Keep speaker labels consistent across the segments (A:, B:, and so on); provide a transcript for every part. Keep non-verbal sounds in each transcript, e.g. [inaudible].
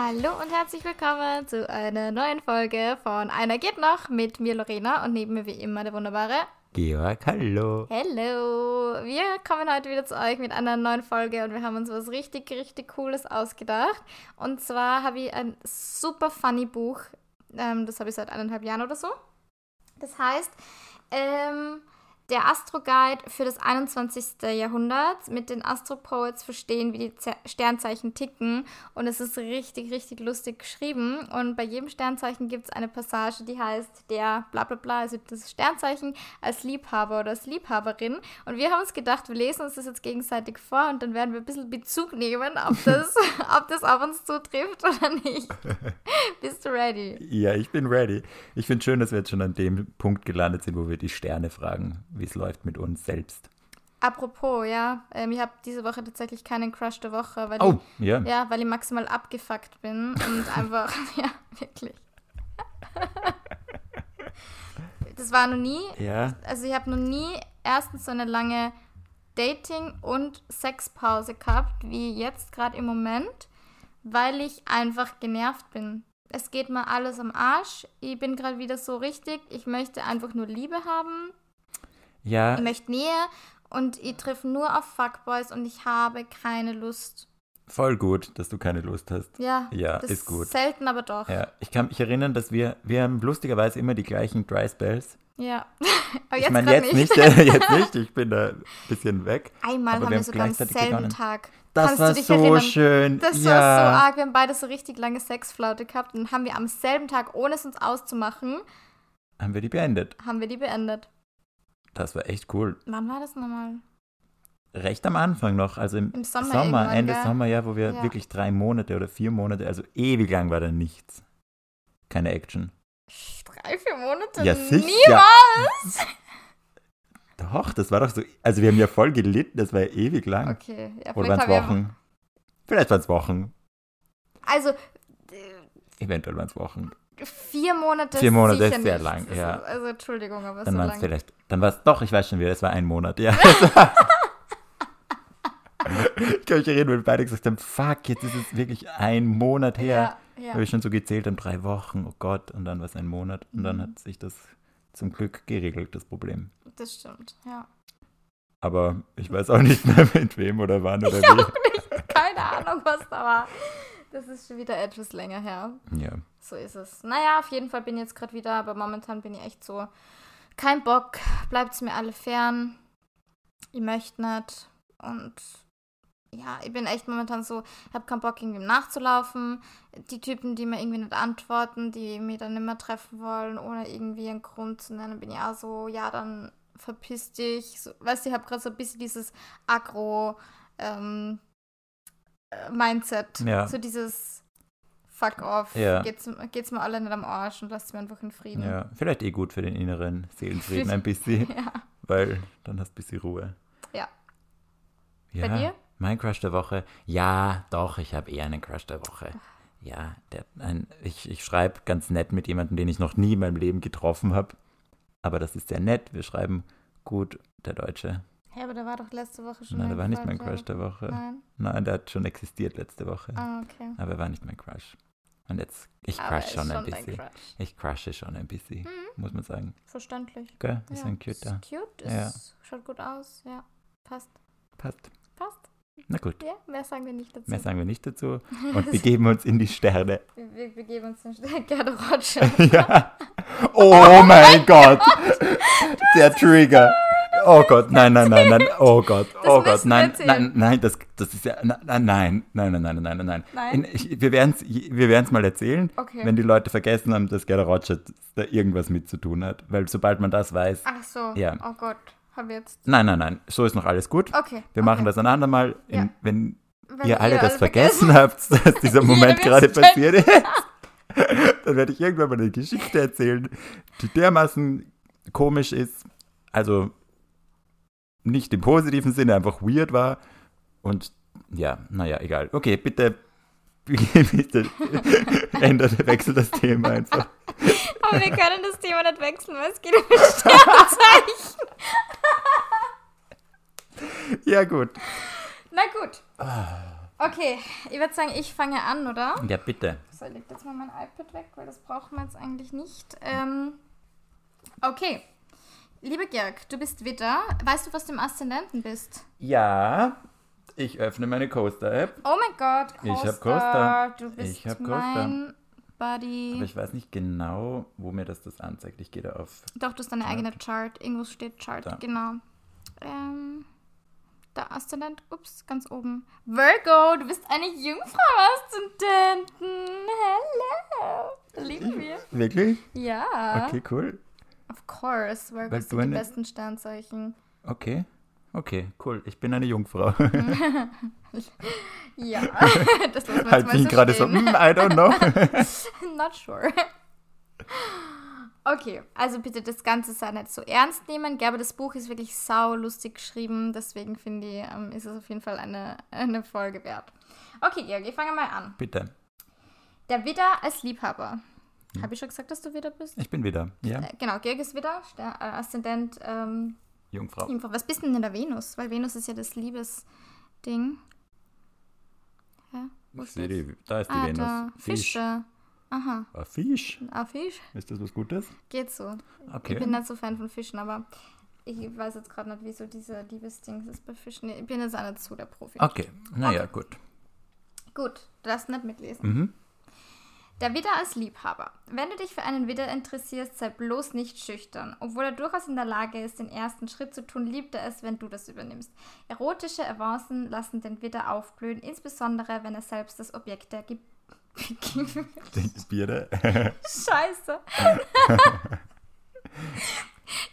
A: Hallo und herzlich willkommen zu einer neuen Folge von Einer geht noch mit mir Lorena und neben mir wie immer der wunderbare
B: Georg, hallo.
A: Hallo. Wir kommen heute wieder zu euch mit einer neuen Folge und wir haben uns was richtig, richtig Cooles ausgedacht. Und zwar habe ich ein super funny Buch, ähm, das habe ich seit eineinhalb Jahren oder so. Das heißt, ähm, der Astro-Guide für das 21. Jahrhundert mit den Astro-Poets verstehen, wie die Z Sternzeichen ticken. Und es ist richtig, richtig lustig geschrieben. Und bei jedem Sternzeichen gibt es eine Passage, die heißt der bla bla bla, also das Sternzeichen als Liebhaber oder als Liebhaberin. Und wir haben uns gedacht, wir lesen uns das jetzt gegenseitig vor und dann werden wir ein bisschen Bezug nehmen, ob [laughs] das, ob das auf uns zutrifft oder nicht. [laughs] Bist du ready?
B: Ja, ich bin ready. Ich finde schön, dass wir jetzt schon an dem Punkt gelandet sind, wo wir die Sterne fragen wie es läuft mit uns selbst.
A: Apropos, ja, ähm, ich habe diese Woche tatsächlich keinen Crush der Woche, weil,
B: oh,
A: ich,
B: ja.
A: Ja, weil ich maximal abgefuckt bin und [laughs] einfach, [laughs] ja, wirklich. das war noch nie,
B: ja.
A: also ich habe noch nie erstens so eine lange Dating- und Sexpause gehabt, wie jetzt gerade im Moment, weil ich einfach genervt bin. Es geht mir alles am Arsch. Ich bin gerade wieder so richtig. Ich möchte einfach nur Liebe haben.
B: Ja.
A: Ich möchte Nähe und ich treffe nur auf Fuckboys und ich habe keine Lust.
B: Voll gut, dass du keine Lust hast.
A: Ja,
B: ja ist gut.
A: Selten, aber doch.
B: Ja, ich kann mich erinnern, dass wir, wir haben lustigerweise immer die gleichen Dry Spells.
A: Ja. [laughs]
B: aber ich meine, jetzt nicht. nicht [laughs] jetzt nicht, ich bin da ein bisschen weg.
A: Einmal haben wir, wir sogar am selben begonnen. Tag.
B: Das
A: Kannst
B: war so erinnern? schön.
A: Das
B: ja.
A: war so arg. Wir haben beide so richtig lange Sexflaute gehabt und haben wir am selben Tag, ohne es uns auszumachen,
B: haben wir die beendet.
A: Haben wir die beendet.
B: Das war echt cool.
A: Wann war das nochmal?
B: Recht am Anfang noch, also im,
A: Im Sommer,
B: Sommer Ende
A: gell?
B: Sommer, ja, wo wir
A: Ja.
B: wirklich drei Monate oder vier Monate, also ewig lang war da nichts. Keine Action.
A: Drei, vier Monate?
B: Ja, sicher.
A: Niemals! [laughs]
B: Doch, das war doch so, also wir haben ja voll gelitten, das war ja ewig lang.
A: Okay, ja,
B: Oder
A: vielleicht
B: waren es Wochen? Vielleicht waren es Wochen.
A: Also,
B: Eventuell waren es Wochen.
A: Vier Monate
B: Vier Monate ist sehr
A: nicht.
B: lang, ja.
A: Ist, also, Entschuldigung, aber
B: Dann
A: so lang.
B: vielleicht, dann war es, doch, ich weiß schon wieder, es war ein Monat, ja. [laughs] ich kann mich erinnern, wenn beide gesagt haben, fuck, jetzt ist es wirklich ein Monat her.
A: Ja, ja.
B: Habe ich schon so gezählt, dann drei Wochen, oh Gott, und dann war es ein Monat. Und dann
A: Mhm.
B: hat sich das zum Glück geregelt, das Problem.
A: Das stimmt, ja.
B: Aber ich weiß auch nicht mehr [laughs] mit wem oder wann oder
A: Ich
B: wie.
A: auch nicht. Keine Ahnung, was da war. Das ist schon wieder etwas länger her.
B: Ja.
A: So ist es. Naja, auf jeden Fall bin ich jetzt gerade wieder, aber momentan bin ich echt so, kein Bock, bleibt's mir alle fern. Ich möchte nicht. Und ja, ich bin echt momentan so, ich habe keinen Bock, irgendwie nachzulaufen. Die Typen, die mir irgendwie nicht antworten, die mich dann nicht mehr treffen wollen, ohne irgendwie einen Grund zu nennen, bin ich auch so, ja, dann verpiss dich. So, weißt du, ich habe gerade so ein bisschen dieses Agro- ähm, äh, Mindset.
B: Ja.
A: So dieses Fuck off.
B: Ja.
A: Geht's, geht's mir alle nicht am Arsch und lasst mir einfach in Frieden.
B: ja, vielleicht eh gut für den inneren Seelenfrieden ein [laughs] bisschen,
A: Ja.
B: weil dann hast du ein bisschen Ruhe.
A: Ja.
B: Ja,
A: Bei dir?
B: Mein Crush der Woche? Ja, doch, ich habe eher einen Crush der Woche. Ja, der, ein, ich, ich schreibe ganz nett mit jemandem, den ich noch nie in meinem Leben getroffen habe. Aber das ist sehr nett. Wir schreiben gut, der Deutsche.
A: Hey, aber der war doch letzte Woche schon.
B: Nein, der war nicht mein Crush der Woche.
A: Nein.
B: Nein, der hat schon existiert letzte Woche.
A: Ah, okay.
B: Aber er war nicht mein Crush. Und jetzt, ich
A: Aber er
B: crush
A: ist
B: schon ein bisschen.
A: Crush.
B: Ich crushe schon ein bisschen,
A: Mhm.
B: muss man sagen.
A: Verständlich.
B: Gell? Ist
A: ja.
B: ein cuter.
A: Ist cute,
B: Ja.
A: ist, schaut gut aus. Ja, passt.
B: Passt.
A: Passt.
B: Na gut,
A: Ja, mehr sagen wir nicht dazu.
B: mehr sagen wir nicht dazu. [laughs] Und begeben uns in die Sterne.
A: wir, wir begeben uns in Garderotsche. [laughs] [laughs]
B: ja. Oh mein Gott. Der Trigger. Oh Gott, nein, nein, nein, nein, oh Gott, oh Gott, nein, nein, nein, das, das ist ja, nein, nein, nein, nein, nein, nein, nein. nein? wir werden es wir mal erzählen,
A: okay.
B: wenn die Leute vergessen haben, dass Gerda Rotschert da irgendwas mit zu tun hat. Weil sobald man das weiß.
A: Ach so,
B: ja.
A: oh Gott, haben wir jetzt.
B: Nein, nein, nein, so ist noch alles gut.
A: Okay.
B: Wir machen
A: okay.
B: das ein andermal, in,
A: ja.
B: wenn,
A: wenn,
B: ihr alle das
A: vergessen
B: habt, [laughs] dass dieser [laughs] Moment gerade passiert ist. [laughs] dann werde ich irgendwann mal eine Geschichte erzählen, die dermaßen komisch ist. Also nicht im positiven Sinne, einfach weird war. Und ja, naja, egal. Okay, bitte, [laughs] bitte ändert, wechselt das Thema einfach.
A: Aber wir können das Thema nicht wechseln, weil es geht um Sternzeichen.
B: Ja, gut.
A: Na gut. Okay, ich würde sagen, ich fange an, oder?
B: Ja, bitte.
A: So, ich leg jetzt mal mein iPad weg, weil das brauchen wir jetzt eigentlich nicht. Ähm, okay. Liebe Georg, du bist Witter. Weißt du, was du im Aszendenten bist?
B: Ja, ich öffne meine Coaster-App.
A: Oh mein Gott, Coaster.
B: Ich hab Coaster.
A: Du bist
B: Ich hab Coaster.
A: mein Buddy.
B: Aber ich weiß nicht genau, wo mir das das anzeigt. Ich gehe da auf.
A: Doch, du hast deine eigene Chart. Irgendwo steht Chart,
B: Da.
A: genau. Ähm, der Aszendent, ups, ganz oben. Virgo, du bist eine Jungfrau-Aszendenten. Hello. Lieben wir.
B: Wirklich?
A: Ja.
B: Okay, cool.
A: Of course,
B: Weil
A: sind
B: du
A: die besten Sternzeichen.
B: Okay. Okay, cool. Ich bin eine Jungfrau. [laughs]
A: Ja, [laughs] das lassen wir
B: halt
A: mal
B: mich
A: so
B: gerade so, hm, I don't know. [laughs]
A: Not sure. Okay, also bitte das Ganze sei nicht so ernst nehmen. Aber das Buch ist wirklich sau lustig geschrieben, deswegen finde ich, ähm, ist es auf jeden Fall eine, eine Folge wert. Okay, Georg, ich fange mal an.
B: Bitte.
A: Der Widder als Liebhaber.
B: Hm.
A: Habe ich schon gesagt, dass du Widder bist?
B: Ich bin wieder. Ja,
A: Äh, genau, Georg ist Widder, Ster äh, Aszendent ähm,
B: Jungfrau.
A: Jungfrau. Was bist denn in der Venus? Weil Venus ist ja das Liebesding. Ja, wo
B: die, da ist die
A: Ah,
B: Venus.
A: da.
B: Fisch.
A: Fische. Aha.
B: Ah, Fisch?
A: Ah, Fisch?
B: Ist das was Gutes?
A: Geht so.
B: Okay.
A: Ich bin nicht so Fan von Fischen, aber ich weiß jetzt gerade nicht, wieso diese Liebesdings ist bei Fischen. Ich bin jetzt auch nicht so der Profi.
B: Okay, naja, gut.
A: Gut, du darfst nicht mitlesen.
B: Mhm.
A: Der Widder als Liebhaber. Wenn du dich für einen Widder interessierst, sei bloß nicht schüchtern. Obwohl er durchaus in der Lage ist, den ersten Schritt zu tun, liebt er es, wenn du das übernimmst. Erotische Avancen lassen den Widder aufblühen, insbesondere wenn er selbst das Objekt der Ge [laughs]
B: Die Biere.
A: Scheiße.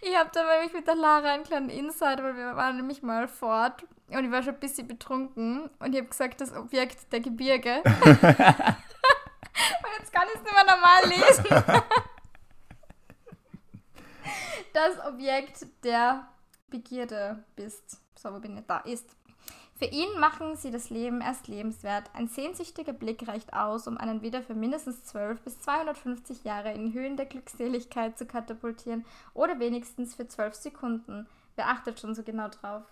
A: ich habe da nämlich mit der Lara einen kleinen Insider, weil wir waren nämlich mal fort und ich war schon ein bisschen betrunken und ich habe gesagt, das Objekt der Gebirge. [laughs] und jetzt kann ich es nicht mehr normal lesen. das Objekt der Begierde bist. So, wo bin ich? Da ist. Für ihn machen sie das Leben erst lebenswert. Ein sehnsüchtiger Blick reicht aus, um einen wieder für mindestens 12 bis 250 Jahre in Höhen der Glückseligkeit zu katapultieren oder wenigstens für 12 Sekunden. Wer achtet schon so genau drauf?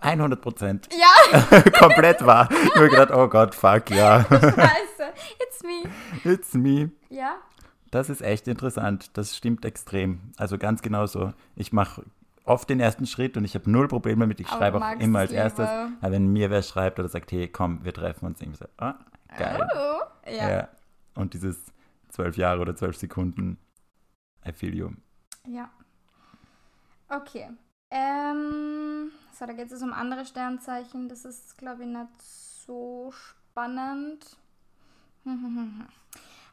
B: 100 Prozent.
A: Ja, [laughs]
B: Komplett wahr. Ich habe gedacht, oh Gott, fuck, ja.
A: scheiße. [laughs] It's me.
B: It's me.
A: Ja,
B: Das ist echt interessant. Das stimmt extrem. Also ganz genau so. Ich mache oft den ersten Schritt und ich habe null Probleme damit. Ich
A: Aber
B: schreibe auch immer als erstes. Aber wenn mir wer schreibt oder sagt, hey, komm, wir treffen uns, ich so, ah, geil.
A: Oh, ja.
B: Ja. Und dieses zwölf Jahre oder zwölf Sekunden, I feel you.
A: Ja. Okay. Ähm, so, da geht es um andere Sternzeichen. Das ist, glaube ich, nicht so spannend. [laughs]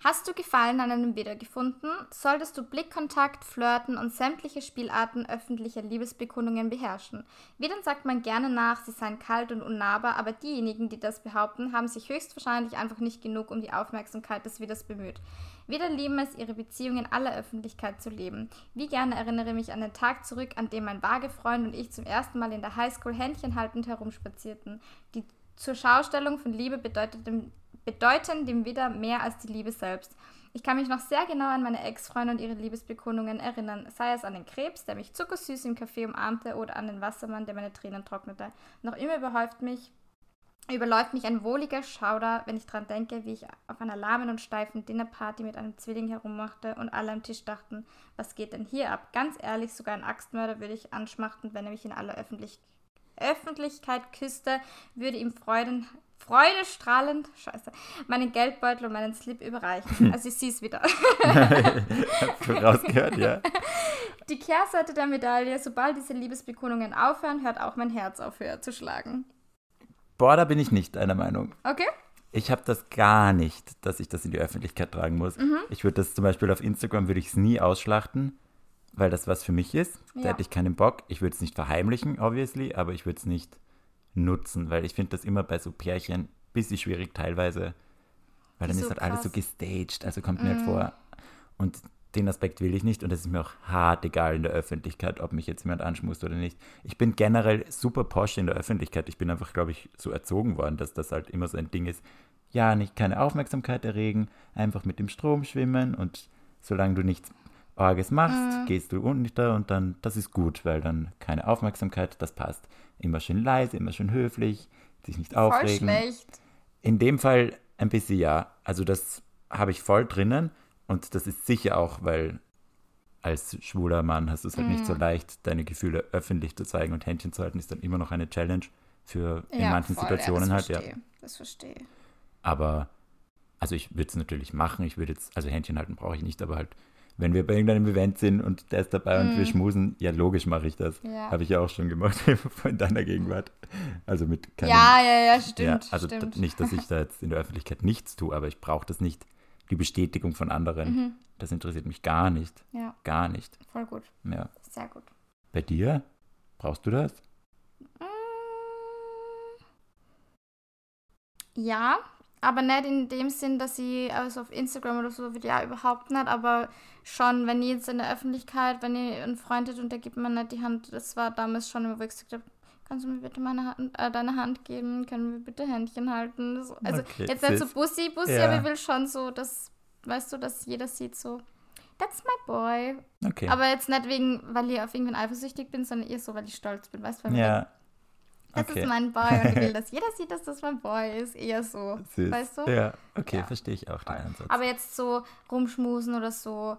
A: Hast du Gefallen an einem Widder gefunden? Solltest du Blickkontakt, Flirten und sämtliche Spielarten öffentlicher Liebesbekundungen beherrschen. Widdern sagt man gerne nach, sie seien kalt und unnahbar, aber diejenigen, die das behaupten, haben sich höchstwahrscheinlich einfach nicht genug um die Aufmerksamkeit des Widders bemüht. Widder lieben es, ihre Beziehung in aller Öffentlichkeit zu leben. Wie gerne erinnere mich an den Tag zurück, an dem mein vage Freund und ich zum ersten Mal in der Highschool Händchen haltend herumspazierten. Die zur Schaustellung von Liebe bedeutet dem, bedeuten dem Widder mehr als die Liebe selbst. Ich kann mich noch sehr genau an meine Ex-Freunde und ihre Liebesbekundungen erinnern, sei es an den Krebs, der mich zuckersüß im Café umarmte, oder an den Wassermann, der meine Tränen trocknete. Noch immer überhäuft mich überläuft mich ein wohliger Schauder, wenn ich dran denke, wie ich auf einer lahmen und steifen Dinnerparty mit einem Zwilling herummachte und alle am Tisch dachten, was geht denn hier ab? Ganz ehrlich, sogar ein Axtmörder würde ich anschmachten, wenn er mich in aller Öffentlich Öffentlichkeit küsste, würde ihm Freuden, freudestrahlend, scheiße, meinen Geldbeutel und meinen Slip überreichen. Also ich sehe es wieder. [laughs]
B: Hast du rausgehört, ja?
A: Die Kehrseite der Medaille, sobald diese Liebesbekundungen aufhören, hört auch mein Herz auf höher zu schlagen.
B: Boah, da bin ich nicht einer Meinung.
A: Okay?
B: Ich habe das gar nicht, dass ich das in die Öffentlichkeit tragen muss.
A: Mhm.
B: Ich würde das zum Beispiel auf Instagram, würde ich es nie ausschlachten, weil das was für mich ist. Da
A: Ja.
B: hätte ich keinen Bock. Ich würde es nicht verheimlichen, obviously, aber ich würde es nicht nutzen, weil ich finde das immer bei so Pärchen ein bisschen schwierig teilweise, weil dann
A: Wieso
B: ist halt alles so
A: krass?
B: Gestaged, also kommt mir halt vor. Und den Aspekt will ich nicht und es ist mir auch hart egal in der Öffentlichkeit, ob mich jetzt jemand anschmust oder nicht. Ich bin generell super posch in der Öffentlichkeit. Ich bin einfach, glaube ich, so erzogen worden, dass das halt immer so ein Ding ist. Ja, nicht keine Aufmerksamkeit erregen, einfach mit dem Strom schwimmen und solange du nichts Orges machst, mhm. gehst du unter und dann, das ist gut, weil dann keine Aufmerksamkeit, das passt. Immer schön leise, immer schön höflich, sich nicht
A: voll
B: aufregen.
A: schlecht.
B: In dem Fall ein bisschen ja. Also das habe ich voll drinnen und das ist sicher auch, weil als schwuler Mann hast du es halt mm. nicht so mhm. leicht, deine Gefühle öffentlich zu zeigen und Händchen zu halten, ist dann immer noch eine Challenge für in ja, manchen voll, Situationen ja, halt,
A: verstehe,
B: ja.
A: Das verstehe.
B: Aber, also ich würde es natürlich machen, ich würde jetzt, also Händchen halten brauche ich nicht, aber halt, wenn wir bei irgendeinem Event sind und der ist dabei mm. und wir mhm. schmusen, ja, logisch mache ich das. Ja. Habe ich ja auch schon gemacht [laughs] in deiner Gegenwart. Also mit
A: keinem, Ja, ja, ja, stimmt. Ja,
B: also
A: stimmt.
B: nicht, dass ich da jetzt in der Öffentlichkeit nichts tue, aber ich brauche das nicht, die Bestätigung von anderen. Mhm. Das interessiert mich gar nicht.
A: Ja.
B: Gar nicht.
A: Voll gut.
B: Ja.
A: Sehr gut.
B: Bei dir? Brauchst du das?
A: Mm. Ja, aber nicht in dem Sinn, dass ich also auf Instagram oder so wird ja überhaupt nicht, aber schon, wenn ich jetzt in der Öffentlichkeit, wenn ich einen Freund hätte und der gibt mir nicht die Hand, das war damals schon, wo ich gesagt habe, kannst du mir bitte meine Hand, äh, deine Hand geben, können wir bitte Händchen halten. Also okay, jetzt nicht so Bussi, Bussi, ja. aber ich will schon so, dass weißt du, dass jeder sieht so, that's my boy.
B: Okay.
A: Aber jetzt nicht wegen, weil ich auf irgendwen eifersüchtig bin, sondern eher so, weil ich stolz bin, weißt du?
B: Ja.
A: Das okay. ist mein Boy und ich will, [laughs] dass jeder sieht, dass das mein Boy ist. Eher so, Süß. weißt du?
B: Ja, okay, ja. verstehe ich auch den
A: Ansatz. Aber jetzt so rumschmusen oder so,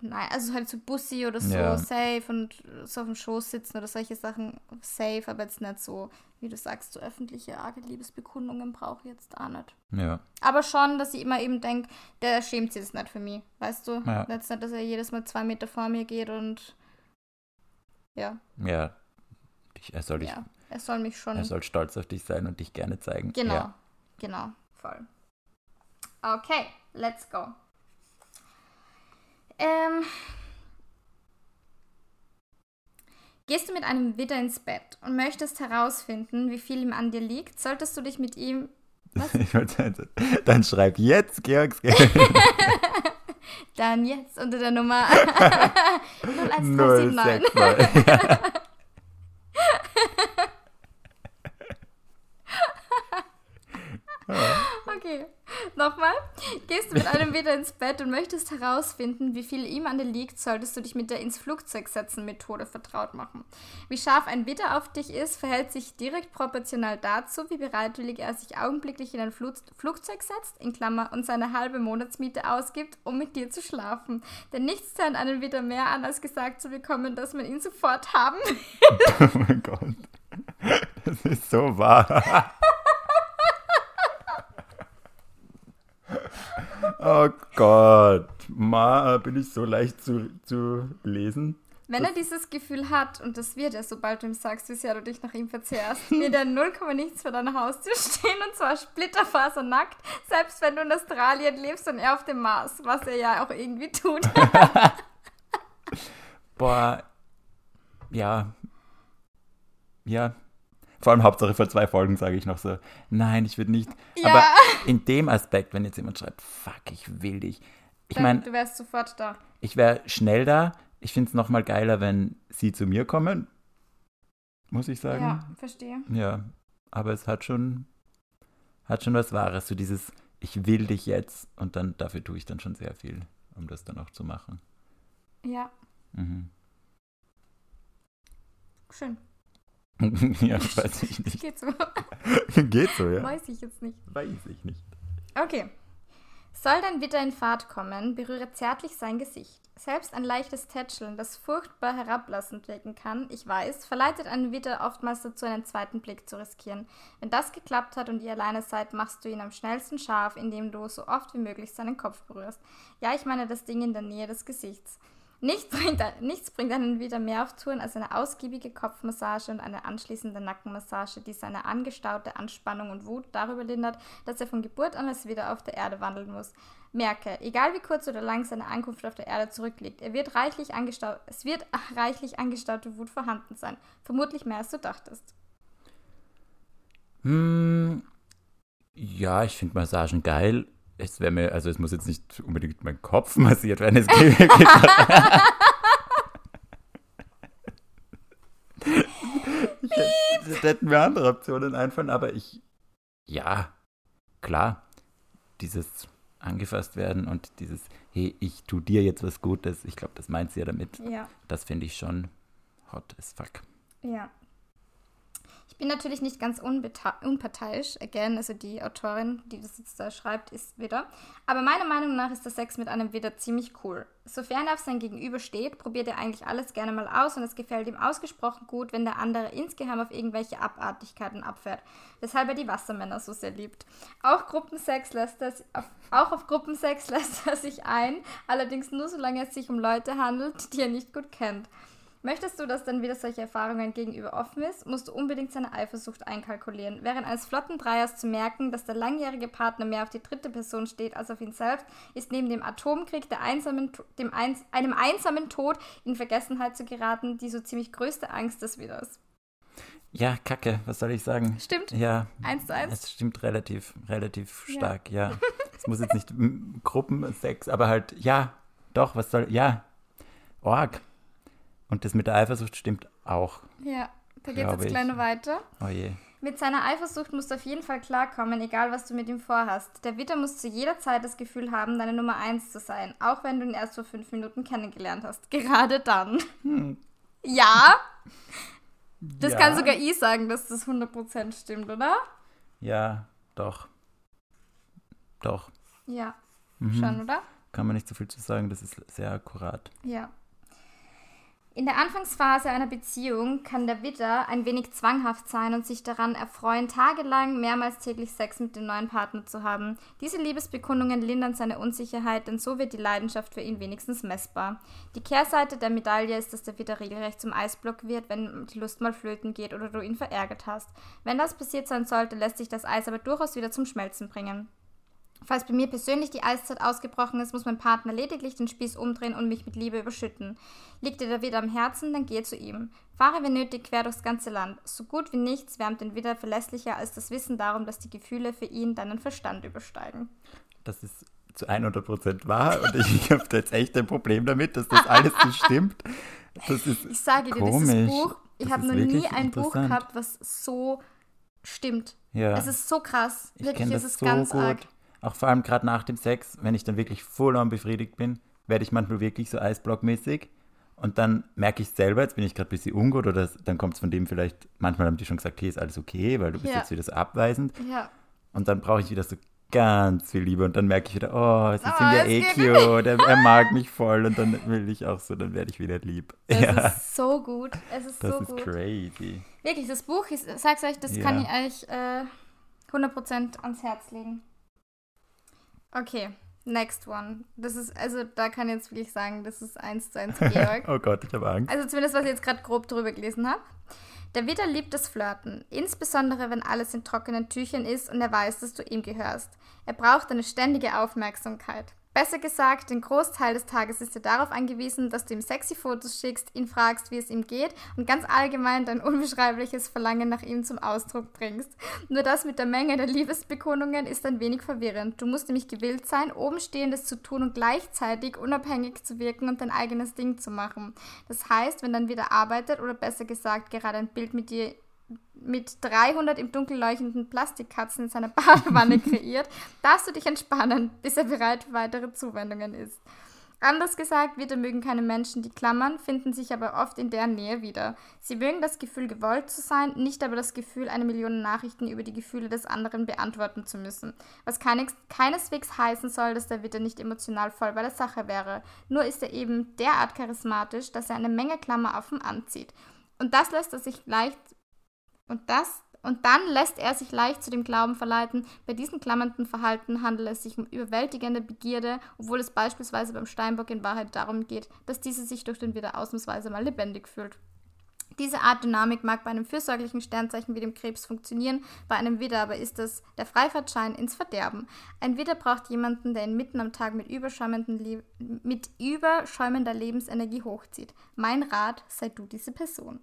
A: nein, also halt so Bussi oder so ja. safe und so auf dem Schoß sitzen oder solche Sachen safe, aber jetzt nicht so, wie du sagst, so öffentliche arge Liebesbekundungen brauche ich jetzt auch nicht.
B: Ja.
A: Aber schon, dass ich immer eben denke, der schämt sich das nicht für mich, weißt du? Ja. Jetzt nicht, dass er jedes Mal zwei Meter vor mir geht und ja.
B: Ja. Ich, er soll dich,
A: ja, er soll mich schon.
B: Er soll stolz auf dich sein und dich gerne zeigen.
A: Genau,
B: ja.
A: genau, voll. Okay, let's go. Ähm, Gehst du mit einem Widder ins Bett und möchtest herausfinden, wie viel ihm an dir liegt, solltest du dich mit ihm. [laughs]
B: Was? Dann schreib jetzt Georgs. [laughs]
A: Dann jetzt unter der Nummer [laughs] 01379. okay. Nochmal. Gehst du mit [laughs] einem wieder ins Bett und möchtest herausfinden, wie viel ihm an dir liegt, solltest du dich mit der ins Flugzeug setzen Methode vertraut machen. Wie scharf ein Widder auf dich ist, verhält sich direkt proportional dazu, wie bereitwillig er sich augenblicklich in ein Flug Flugzeug setzt, in Klammer, und seine halbe Monatsmiete ausgibt, um mit dir zu schlafen. Denn nichts zahlt einen Widder mehr an, als gesagt zu bekommen, dass man ihn sofort haben
B: will. [laughs] oh mein Gott. Das ist so wahr. [laughs] Oh Gott, Ma, bin ich so leicht zu, zu lesen.
A: Wenn er dieses Gefühl hat, und das wird er, sobald du ihm sagst, wie sehr du dich nach ihm verzehrst, [laughs] wird er 0, nichts vor deiner Haustür stehen und zwar splitterfasernackt, selbst wenn du in Australien lebst und er auf dem Mars, was er ja auch irgendwie tut. [laughs]
B: Boah, ja. Ja, vor allem Hauptsache vor zwei Folgen sage ich noch so, nein, ich würde nicht. Ja. Aber in dem Aspekt, wenn jetzt jemand schreibt, fuck, ich will dich. Ich meine,
A: du wärst sofort da.
B: Ich wäre schnell da. Ich finde es nochmal geiler, wenn sie zu mir kommen. Muss ich sagen.
A: Ja, verstehe.
B: Ja, aber es hat schon, hat schon was Wahres. So dieses, ich will dich jetzt und dann dafür tue ich dann schon sehr viel, um das dann auch zu machen.
A: Ja.
B: Mhm.
A: Schön. [laughs]
B: ja, weiß ich nicht.
A: Geht so. [laughs]
B: Geht so, ja.
A: Weiß ich jetzt nicht.
B: Weiß ich nicht.
A: Okay. Soll dein Witter in Fahrt kommen, berühre zärtlich sein Gesicht. Selbst ein leichtes Tätscheln, das furchtbar herablassend wirken kann, ich weiß, verleitet einen Witter oftmals dazu, einen zweiten Blick zu riskieren. Wenn das geklappt hat und ihr alleine seid, machst du ihn am schnellsten scharf, indem du so oft wie möglich seinen Kopf berührst. Ja, ich meine das Ding in der Nähe des Gesichts. Nichts bringt, nichts bringt einen wieder mehr auf Touren als eine ausgiebige Kopfmassage und eine anschließende Nackenmassage, die seine angestaute Anspannung und Wut darüber lindert, dass er von Geburt an als wieder auf der Erde wandeln muss. Merke, egal wie kurz oder lang seine Ankunft auf der Erde zurückliegt, er wird reichlich es wird [laughs] reichlich angestaute Wut vorhanden sein. Vermutlich mehr als du dachtest.
B: Hm, ja, ich finde Massagen geil es wäre mir, also es muss jetzt nicht unbedingt mein Kopf [laughs] massiert werden. Es geht, geht [laughs] ich hätten mir andere Optionen einfallen, aber ich, ja, klar, dieses angefasst werden und dieses, hey, ich tu dir jetzt was Gutes, ich glaube, das meint sie ja damit.
A: Ja.
B: Das finde ich schon hot as fuck.
A: Ja. Ich bin natürlich nicht ganz unparteiisch, again, also die Autorin, die das jetzt da schreibt, ist Widder. Aber meiner Meinung nach ist der Sex mit einem Widder ziemlich cool. Sofern er auf sein Gegenüber steht, probiert er eigentlich alles gerne mal aus und es gefällt ihm ausgesprochen gut, wenn der andere insgeheim auf irgendwelche Abartigkeiten abfährt, weshalb er die Wassermänner so sehr liebt. Auch Gruppensex lässt er, auch auf Gruppensex [laughs] lässt er sich ein, allerdings nur solange es sich um Leute handelt, die er nicht gut kennt. Möchtest du, dass dann wieder solche Erfahrungen gegenüber offen ist, musst du unbedingt seine Eifersucht einkalkulieren. Während eines flotten Dreiers zu merken, dass der langjährige Partner mehr auf die dritte Person steht als auf ihn selbst, ist neben dem Atomkrieg der einsamen, dem eins, einem einsamen Tod in Vergessenheit zu geraten, die so ziemlich größte Angst des Widers.
B: Ja, Kacke, was soll ich sagen?
A: Stimmt.
B: Ja.
A: Eins zu eins.
B: Es stimmt relativ, relativ stark, ja. [laughs] Es muss jetzt nicht Gruppensex, aber halt, ja, doch, was soll, ja, Org. Und das mit der Eifersucht stimmt auch.
A: Ja, da geht es jetzt gleich noch weiter.
B: Oh je.
A: Mit seiner Eifersucht musst du auf jeden Fall klarkommen, egal was du mit ihm vorhast. Der Witter muss zu jeder Zeit das Gefühl haben, deine Nummer eins zu sein, auch wenn du ihn erst vor fünf Minuten kennengelernt hast. [laughs] Gerade dann. Hm. Ja. Das ja. kann sogar ich sagen, dass das 100% stimmt, oder?
B: Ja, doch. Doch.
A: Ja, mhm. schon, oder?
B: Kann man nicht so viel zu sagen, das ist sehr akkurat.
A: Ja. In der Anfangsphase einer Beziehung kann der Widder ein wenig zwanghaft sein und sich daran erfreuen, tagelang mehrmals täglich Sex mit dem neuen Partner zu haben. Diese Liebesbekundungen lindern seine Unsicherheit, denn so wird die Leidenschaft für ihn wenigstens messbar. Die Kehrseite der Medaille ist, dass der Widder regelrecht zum Eisblock wird, wenn die Lust mal flöten geht oder du ihn verärgert hast. Wenn das passiert sein sollte, lässt sich das Eis aber durchaus wieder zum Schmelzen bringen. Falls bei mir persönlich die Eiszeit ausgebrochen ist, muss mein Partner lediglich den Spieß umdrehen und mich mit Liebe überschütten. Liegt dir der Widder am Herzen, dann geh zu ihm. Fahre wenn nötig quer durchs ganze Land. So gut wie nichts wärmt den Widder verlässlicher als das Wissen darum, dass die Gefühle für ihn deinen Verstand übersteigen.
B: Das ist zu 100% wahr und ich [laughs] habe jetzt echt ein Problem damit, dass das alles so stimmt. Das ist
A: ich sage dir,
B: komisch.
A: dieses Buch, ich habe noch nie ein Buch gehabt, was so stimmt.
B: Ja.
A: Es ist so krass. Wirklich,
B: ich
A: es ist
B: so
A: ganz
B: gut.
A: arg.
B: Auch vor allem gerade nach dem Sex, wenn ich dann wirklich voll on befriedigt bin, werde ich manchmal wirklich so eisblockmäßig. Und dann merke ich selber, jetzt bin ich gerade ein bisschen ungut oder dann kommt es von dem vielleicht, manchmal haben die schon gesagt, hey, ist alles okay, weil du bist
A: Ja.
B: jetzt wieder so abweisend.
A: Ja.
B: Und dann brauche ich wieder so ganz viel Liebe und dann merke ich wieder, oh, es ist
A: Oh,
B: ja
A: es
B: eh cute, er, er mag mich voll und dann will ich auch so, dann werde ich wieder lieb. [laughs]
A: Es
B: ja,
A: ist so gut. Es ist
B: das
A: so
B: ist
A: gut.
B: crazy.
A: Wirklich, das Buch, ich sag's euch, das
B: Ja.
A: kann ich euch äh, 100% ans Herz legen. Okay, next one. Das ist, also da kann ich jetzt wirklich sagen, das ist eins zu eins [laughs] Georg.
B: oh Gott, ich habe Angst.
A: Also zumindest, was ich jetzt gerade grob drüber gelesen habe. Der Widder liebt das Flirten, insbesondere wenn alles in trockenen Tüchern ist und er weiß, dass du ihm gehörst. Er braucht eine ständige Aufmerksamkeit. Besser gesagt, den Großteil des Tages ist er darauf angewiesen, dass du ihm sexy Fotos schickst, ihn fragst, wie es ihm geht und ganz allgemein dein [laughs] unbeschreibliches Verlangen nach ihm zum Ausdruck bringst. Nur das mit der Menge der Liebesbekundungen ist ein wenig verwirrend. Du musst nämlich gewillt sein, obenstehendes zu tun und gleichzeitig unabhängig zu wirken und dein eigenes Ding zu machen. Das heißt, wenn dann wieder arbeitet oder besser gesagt gerade ein Bild mit dir mit 300 im Dunkel leuchtenden Plastikkatzen in seiner [laughs] Badewanne kreiert, darfst du dich entspannen, bis er bereit für weitere Zuwendungen ist. Anders gesagt, Widder mögen keine Menschen, die klammern, finden sich aber oft in deren Nähe wieder. Sie mögen das Gefühl, gewollt zu sein, nicht aber das Gefühl, eine Million Nachrichten über die Gefühle des anderen beantworten zu müssen. Was keines, keineswegs heißen soll, dass der Widder nicht emotional voll bei der Sache wäre. Nur ist er eben derart charismatisch, dass er eine Menge Klammer auf ihn anzieht. Und das lässt er sich leicht und das und dann lässt er sich leicht zu dem Glauben verleiten, bei diesem klammernden Verhalten handelt es sich um überwältigende Begierde, obwohl es beispielsweise beim Steinbock in Wahrheit darum geht, dass dieser sich durch den Widder ausnahmsweise mal lebendig fühlt. Diese Art Dynamik mag bei einem fürsorglichen Sternzeichen wie dem Krebs funktionieren, bei einem Widder aber ist es der Freifahrtschein ins Verderben. Ein Widder braucht jemanden, der ihn mitten am Tag mit, Le mit überschäumender Lebensenergie hochzieht. Mein Rat, sei du diese Person.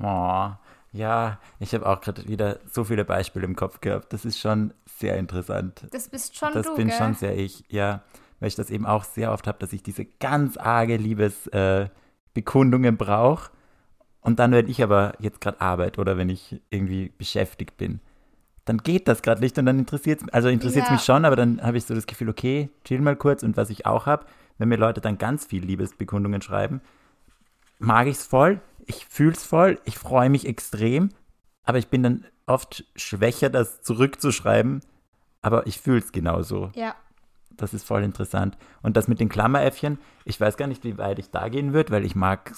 B: Oh, ja, ich habe auch gerade wieder so viele Beispiele im Kopf gehabt. Das ist schon sehr interessant.
A: Das bist schon
B: das
A: du,
B: bin
A: gell?
B: schon sehr ich, ja. Weil ich das eben auch sehr oft habe, dass ich diese ganz arge Liebesbekundungen äh, brauche. Und dann, wenn ich aber jetzt gerade arbeite oder wenn ich irgendwie beschäftigt bin, dann geht das gerade nicht und dann interessiert es also interessiert
A: Ja.
B: mich schon, aber dann habe ich so das Gefühl, okay, chill mal kurz und was ich auch habe, wenn mir Leute dann ganz viel Liebesbekundungen schreiben, mag ich es voll, ich fühle es voll, ich freue mich extrem, aber ich bin dann oft schwächer, das zurückzuschreiben, aber ich fühle es genauso.
A: Ja.
B: Das ist voll interessant. Und das mit den Klammeräffchen, ich weiß gar nicht, wie weit ich da gehen würde, weil ich mag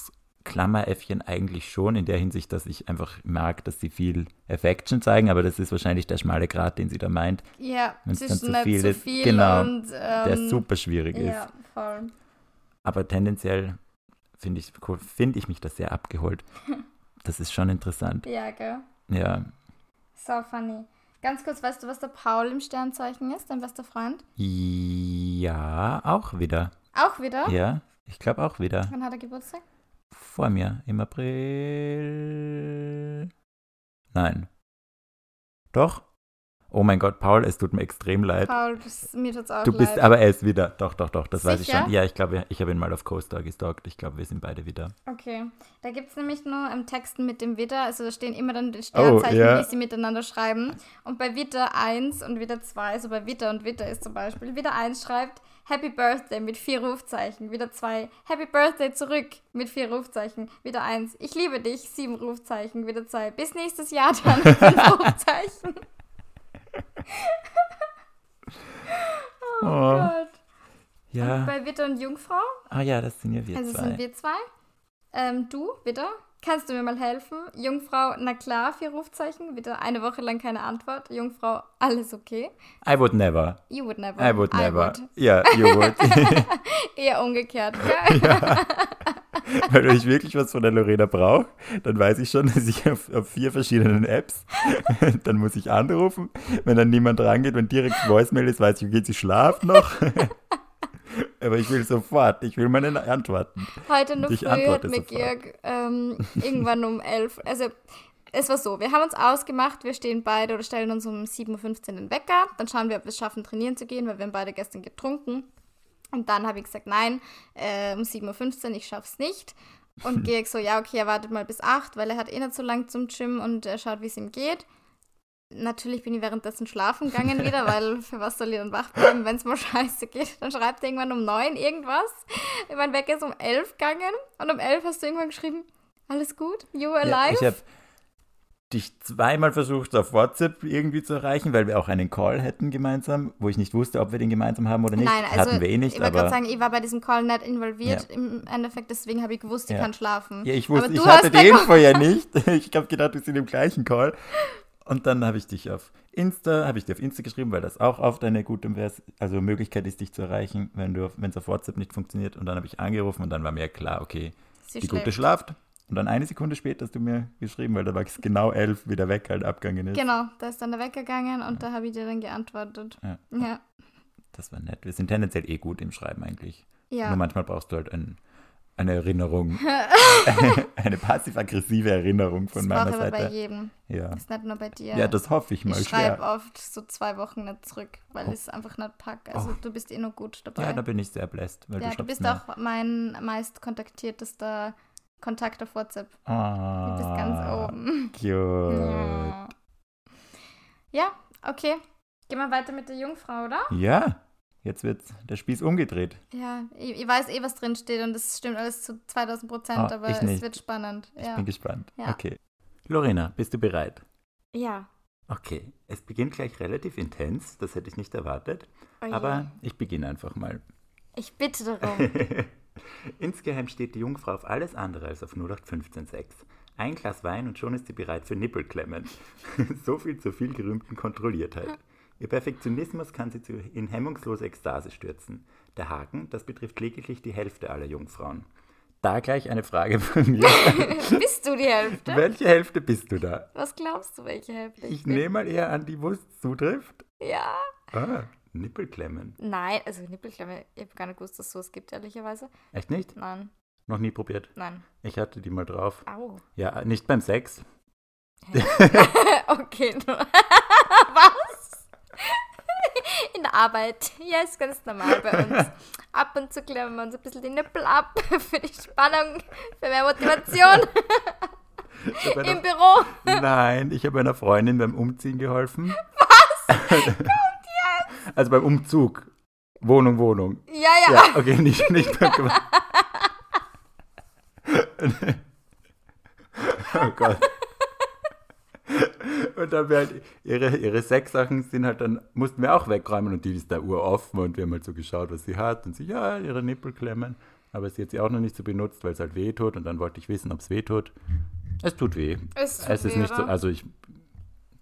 B: Klammeräffchen eigentlich schon in der Hinsicht, dass ich einfach mag, dass sie viel Affection zeigen, aber das ist wahrscheinlich der schmale Grat, den sie da meint,
A: Ja,
B: Wenn's dann
A: zwischen
B: zu viel
A: zu
B: ist.
A: viel
B: Genau.
A: und ähm,
B: der super schwierig
A: Ja,
B: ist.
A: voll.
B: Aber tendenziell finde ich, find ich mich das sehr abgeholt. [laughs] Das ist schon interessant.
A: Ja, gell?
B: Ja.
A: So funny. Ganz kurz, weißt du, was der Paul im Sternzeichen ist, dein bester Freund?
B: Ja, auch wieder.
A: Auch wieder?
B: Ja, ich glaube auch wieder.
A: Wann hat er Geburtstag?
B: Vor mir, im April. Nein. Doch? Oh mein Gott, Paul, es tut mir extrem leid.
A: Paul, das, mir tut's auch
B: Du bist,
A: leid.
B: aber er ist wieder. Doch, doch, doch, das weiß ich
A: Sicher?
B: schon. Ja, ich glaube, ich habe ihn mal auf CoStar gestalkt. Ich glaube, wir sind beide wieder.
A: Okay. Da gibt es nämlich nur im Texten mit dem Widder, also da stehen immer dann die
B: Oh,
A: Sternzeichen,
B: ja.
A: wie sie miteinander schreiben. Und bei Widder 1 und Widder 2, also bei Widder und Widder ist zum Beispiel, Widder 1 schreibt Happy Birthday mit vier Rufzeichen. Widder 2, Happy Birthday zurück mit vier Rufzeichen. Widder 1, ich liebe dich, sieben Rufzeichen. Widder 2, bis nächstes Jahr dann, [laughs] fünf Rufzeichen. Oh,
B: Oh,
A: Gott.
B: ja.
A: Bei Widder und Jungfrau
B: Ah ja, das sind ja wir
A: also
B: zwei.
A: sind wir zwei. Ähm, du, bitte. Kannst du mir mal helfen? Jungfrau, na klar, vier Rufzeichen. Bitte eine Woche lang keine Antwort. Jungfrau, alles okay.
B: I would never.
A: You would never.
B: I would never. Ja, you would. [laughs]
A: Eher umgekehrt, [laughs] gell? [laughs] [laughs]
B: Weil wenn ich wirklich was von der Lorena brauche, dann weiß ich schon, [laughs] dass ich auf, auf vier verschiedenen Apps, [laughs] dann muss ich anrufen. Wenn dann niemand rangeht, wenn direkt Voicemail ist, weiß ich, okay, sie schlaft noch. Aber ich will sofort, ich will meine Antworten.
A: Heute nur
B: Ich
A: früh hat mir. Georg ähm, irgendwann um elf, also es war so, wir haben uns ausgemacht, wir stehen beide oder stellen uns um 7.15 Uhr den Wecker, dann schauen wir, ob wir es schaffen, trainieren zu gehen, weil wir haben beide gestern getrunken. Und dann habe ich gesagt, nein, äh, um 7.15 Uhr, ich schaff's nicht. Und [laughs] Georg so, ja, okay, er wartet mal bis 8, weil er hat eh nicht so lang zum Gym und er schaut, wie es ihm geht. Natürlich bin ich währenddessen schlafen gegangen wieder, [laughs] weil für was soll ich dann wach bleiben, wenn es mal [laughs] scheiße geht. Dann schreibt er irgendwann um 9 irgendwas. Mein Wecker ist um 11 gegangen und um 11 hast du irgendwann geschrieben, alles gut, you
B: Ja,
A: alive?
B: ich habe dich zweimal versucht, auf WhatsApp irgendwie zu erreichen, weil wir auch einen Call hätten gemeinsam, wo ich nicht wusste, ob wir den gemeinsam haben oder nicht.
A: Nein, also
B: Hatten wir eh nicht,
A: ich wollte gerade sagen, ich war bei diesem Call nicht involviert
B: Ja.
A: im Endeffekt, deswegen habe ich gewusst, ich
B: Ja.
A: kann schlafen.
B: Ja, ich wusste,
A: Aber
B: ich
A: du
B: hatte die Info ja nicht. [laughs] Ich habe gedacht, wir sind im gleichen Call. Und dann habe ich dich auf Insta, habe ich dir auf Insta geschrieben, weil das auch oft eine gute also Möglichkeit ist, dich zu erreichen, wenn du, wenn es auf WhatsApp nicht funktioniert. Und dann habe ich angerufen und dann war mir klar, okay,
A: Sie
B: die Gute
A: schläft.
B: schlaft. Und dann eine Sekunde später hast du mir geschrieben, weil da war es genau elf, wie der Wecker halt abgegangen ist.
A: Genau, da ist dann der Wecker gegangen und da habe ich dir dann geantwortet.
B: Ja.
A: Ja.
B: Das war nett. Wir sind tendenziell eh gut im Schreiben eigentlich.
A: Ja.
B: Nur manchmal brauchst du halt ein, eine Erinnerung. [laughs] [laughs] eine passiv-aggressive Erinnerung von
A: das
B: meiner
A: ich aber bei
B: Seite.
A: jedem.
B: Ja.
A: Ist nicht nur bei dir.
B: ja, das hoffe ich mal
A: ich schreibe
B: schwer.
A: oft so zwei Wochen nicht zurück, weil
B: Oh.
A: ich es einfach nicht packe. Also
B: Oh.
A: du bist eh noch gut dabei.
B: Ja, da bin ich sehr bläst, weil
A: Ja,
B: du
A: du bist
B: mir.
A: auch mein meist kontaktiertester Kontakt auf WhatsApp.
B: Ah,
A: Du bist ganz oben.
B: Cute.
A: Ja. ja, okay. Gehen wir weiter mit der Jungfrau, oder?
B: Ja, jetzt wird der Spieß umgedreht.
A: Ja, ich, ich weiß eh, was drin steht und das stimmt alles zu 2000 Prozent,
B: Ah,
A: aber
B: ich
A: es wird spannend.
B: Ich
A: Ja.
B: bin gespannt.
A: Ja.
B: Okay. Lorena, bist du bereit?
A: ja.
B: Okay, es beginnt gleich relativ intens, das hätte ich nicht erwartet,
A: Oh
B: aber ich beginne einfach mal.
A: ich bitte darum. [laughs]
B: Insgeheim steht die Jungfrau auf alles andere als auf 0815.6. Ein Glas Wein und schon ist sie bereit für Nippelklemmen. [laughs] so viel zur viel gerühmten Kontrolliertheit. Ihr Perfektionismus kann sie in hemmungslose Ekstase stürzen. Der Haken, das betrifft lediglich die Hälfte aller Jungfrauen. Da gleich eine Frage von mir. [laughs]
A: Bist du die Hälfte?
B: Welche Hälfte bist du da?
A: Was glaubst du, welche Hälfte ich,
B: Ich nehme mal eher an, die wo es zutrifft.
A: Ja.
B: Ah, Nippelklemmen.
A: Nein, also Nippelklemme, ich habe gar nicht gewusst, dass es sowas gibt, ehrlicherweise.
B: Echt nicht?
A: Nein,
B: Noch nie probiert.
A: nein.
B: Ich hatte die mal drauf.
A: Au.
B: Ja, nicht beim Sex. [laughs]
A: okay. nur- [laughs] Was? In der Arbeit. Ja, ist ganz normal bei uns. [laughs] Ab und zu klemmen wir uns ein bisschen die Nippel ab für die Spannung, für mehr Motivation.
B: Einer-
A: Im Büro.
B: Nein, ich habe einer Freundin beim Umziehen geholfen. Was? Jetzt? Also beim Umzug. Wohnung, Wohnung.
A: Ja, ja.
B: Ja, okay, nicht, nicht Oh Gott. Und dann halt, ihre, ihre Sexsachen sind halt dann, mussten wir auch wegräumen und die ist da uroffen und wir haben halt so geschaut, was sie hat und sie, ja, ihre Nippel klemmen. Aber sie hat sie auch noch nicht so benutzt, weil es halt weh tut und dann wollte ich wissen, ob es weh tut. Es tut weh.
A: Es tut
B: es ist
A: weh,
B: nicht so, also ich,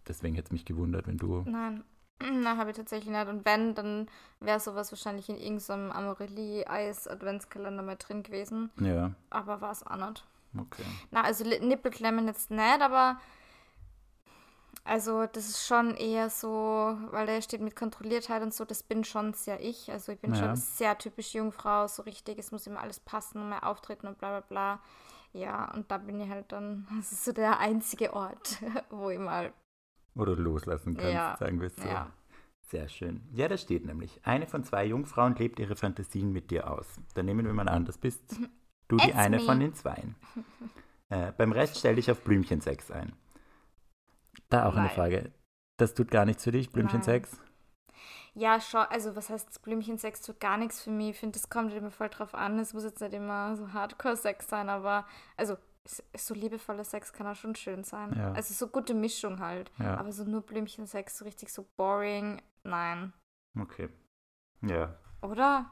B: deswegen hätte es mich gewundert, wenn du,
A: Nein. Na, habe ich tatsächlich nicht. Und wenn, dann wäre sowas wahrscheinlich in irgendeinem Amorelie-Eis-Adventskalender mal drin gewesen.
B: ja,
A: Aber war es auch nicht.
B: okay.
A: Na, also Nippelklemmen jetzt nicht, aber also das ist schon eher so, weil da steht mit Kontrolliertheit und so, das bin schon sehr ich. Also ich bin
B: Ja.
A: schon sehr typisch Jungfrau, so richtig, es muss immer alles passen und mein Auftreten und bla bla bla. Ja, und da bin ich halt dann, [laughs] das ist so der einzige Ort, [laughs] wo ich mal,
B: Du loslassen kannst,
A: Ja,
B: sagen wir es so.
A: ja.
B: Sehr schön. Ja, da steht nämlich, eine von zwei Jungfrauen lebt ihre Fantasien mit dir aus. Dann nehmen wir mal an, das bist [laughs] du die
A: It's
B: eine
A: me.
B: von den Zweien. [laughs] Äh, beim Rest stell dich auf Blümchensex ein. Da auch eine
A: Nein.
B: Frage. Das tut gar nichts für dich, Blümchensex?
A: Ja, schon, also was heißt Blümchensex tut gar nichts für mich. Ich finde, das kommt halt immer voll drauf an. Es muss jetzt nicht immer so Hardcore-Sex sein, aber also so liebevoller Sex kann auch schon schön sein.
B: Ja.
A: Also so gute Mischung halt.
B: Ja,
A: Aber so nur Blümchensex, so richtig so boring, nein.
B: okay. Ja.
A: Oder?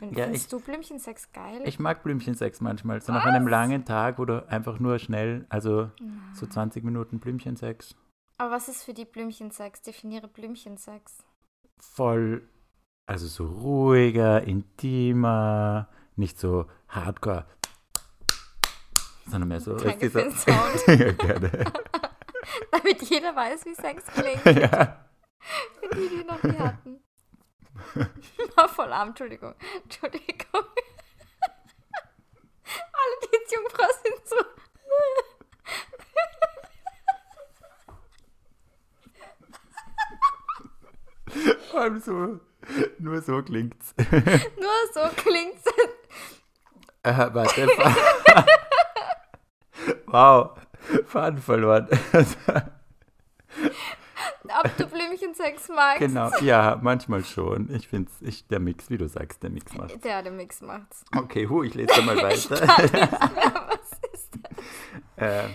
B: Ja,
A: Findest
B: ich-
A: du Blümchensex geil?
B: Ich mag Blümchensex manchmal. So nach einem langen Tag, du einfach nur schnell, also so 20 Minuten Blümchensex,
A: aber was ist für die Blümchensex? Definiere Blümchensex.
B: voll, also so ruhiger, intimer, nicht so hardcore, sondern mehr so.
A: Danke den
B: so-
A: Sound. [laughs]
B: ja, gerne. [laughs]
A: Damit jeder weiß, wie Sex klingt. [laughs]
B: ja.
A: Für die, die noch nie hatten. War voll arm, Entschuldigung. Entschuldigung. Alle, die jetzt Jungfrau sind, so.
B: Vor allem so, nur so klingt's.
A: Nur so klingt's.
B: Äh, warte. Wow, [laughs] Faden verloren.
A: Ob du Blümchensex magst.
B: genau, ja, manchmal schon. Ich finde ich, der Mix, wie du sagst, der Mix macht.
A: Der, der Mix macht's.
B: Okay, hu, ich lese mal [laughs] weiter.
A: Was ist das? [laughs]
B: Äh,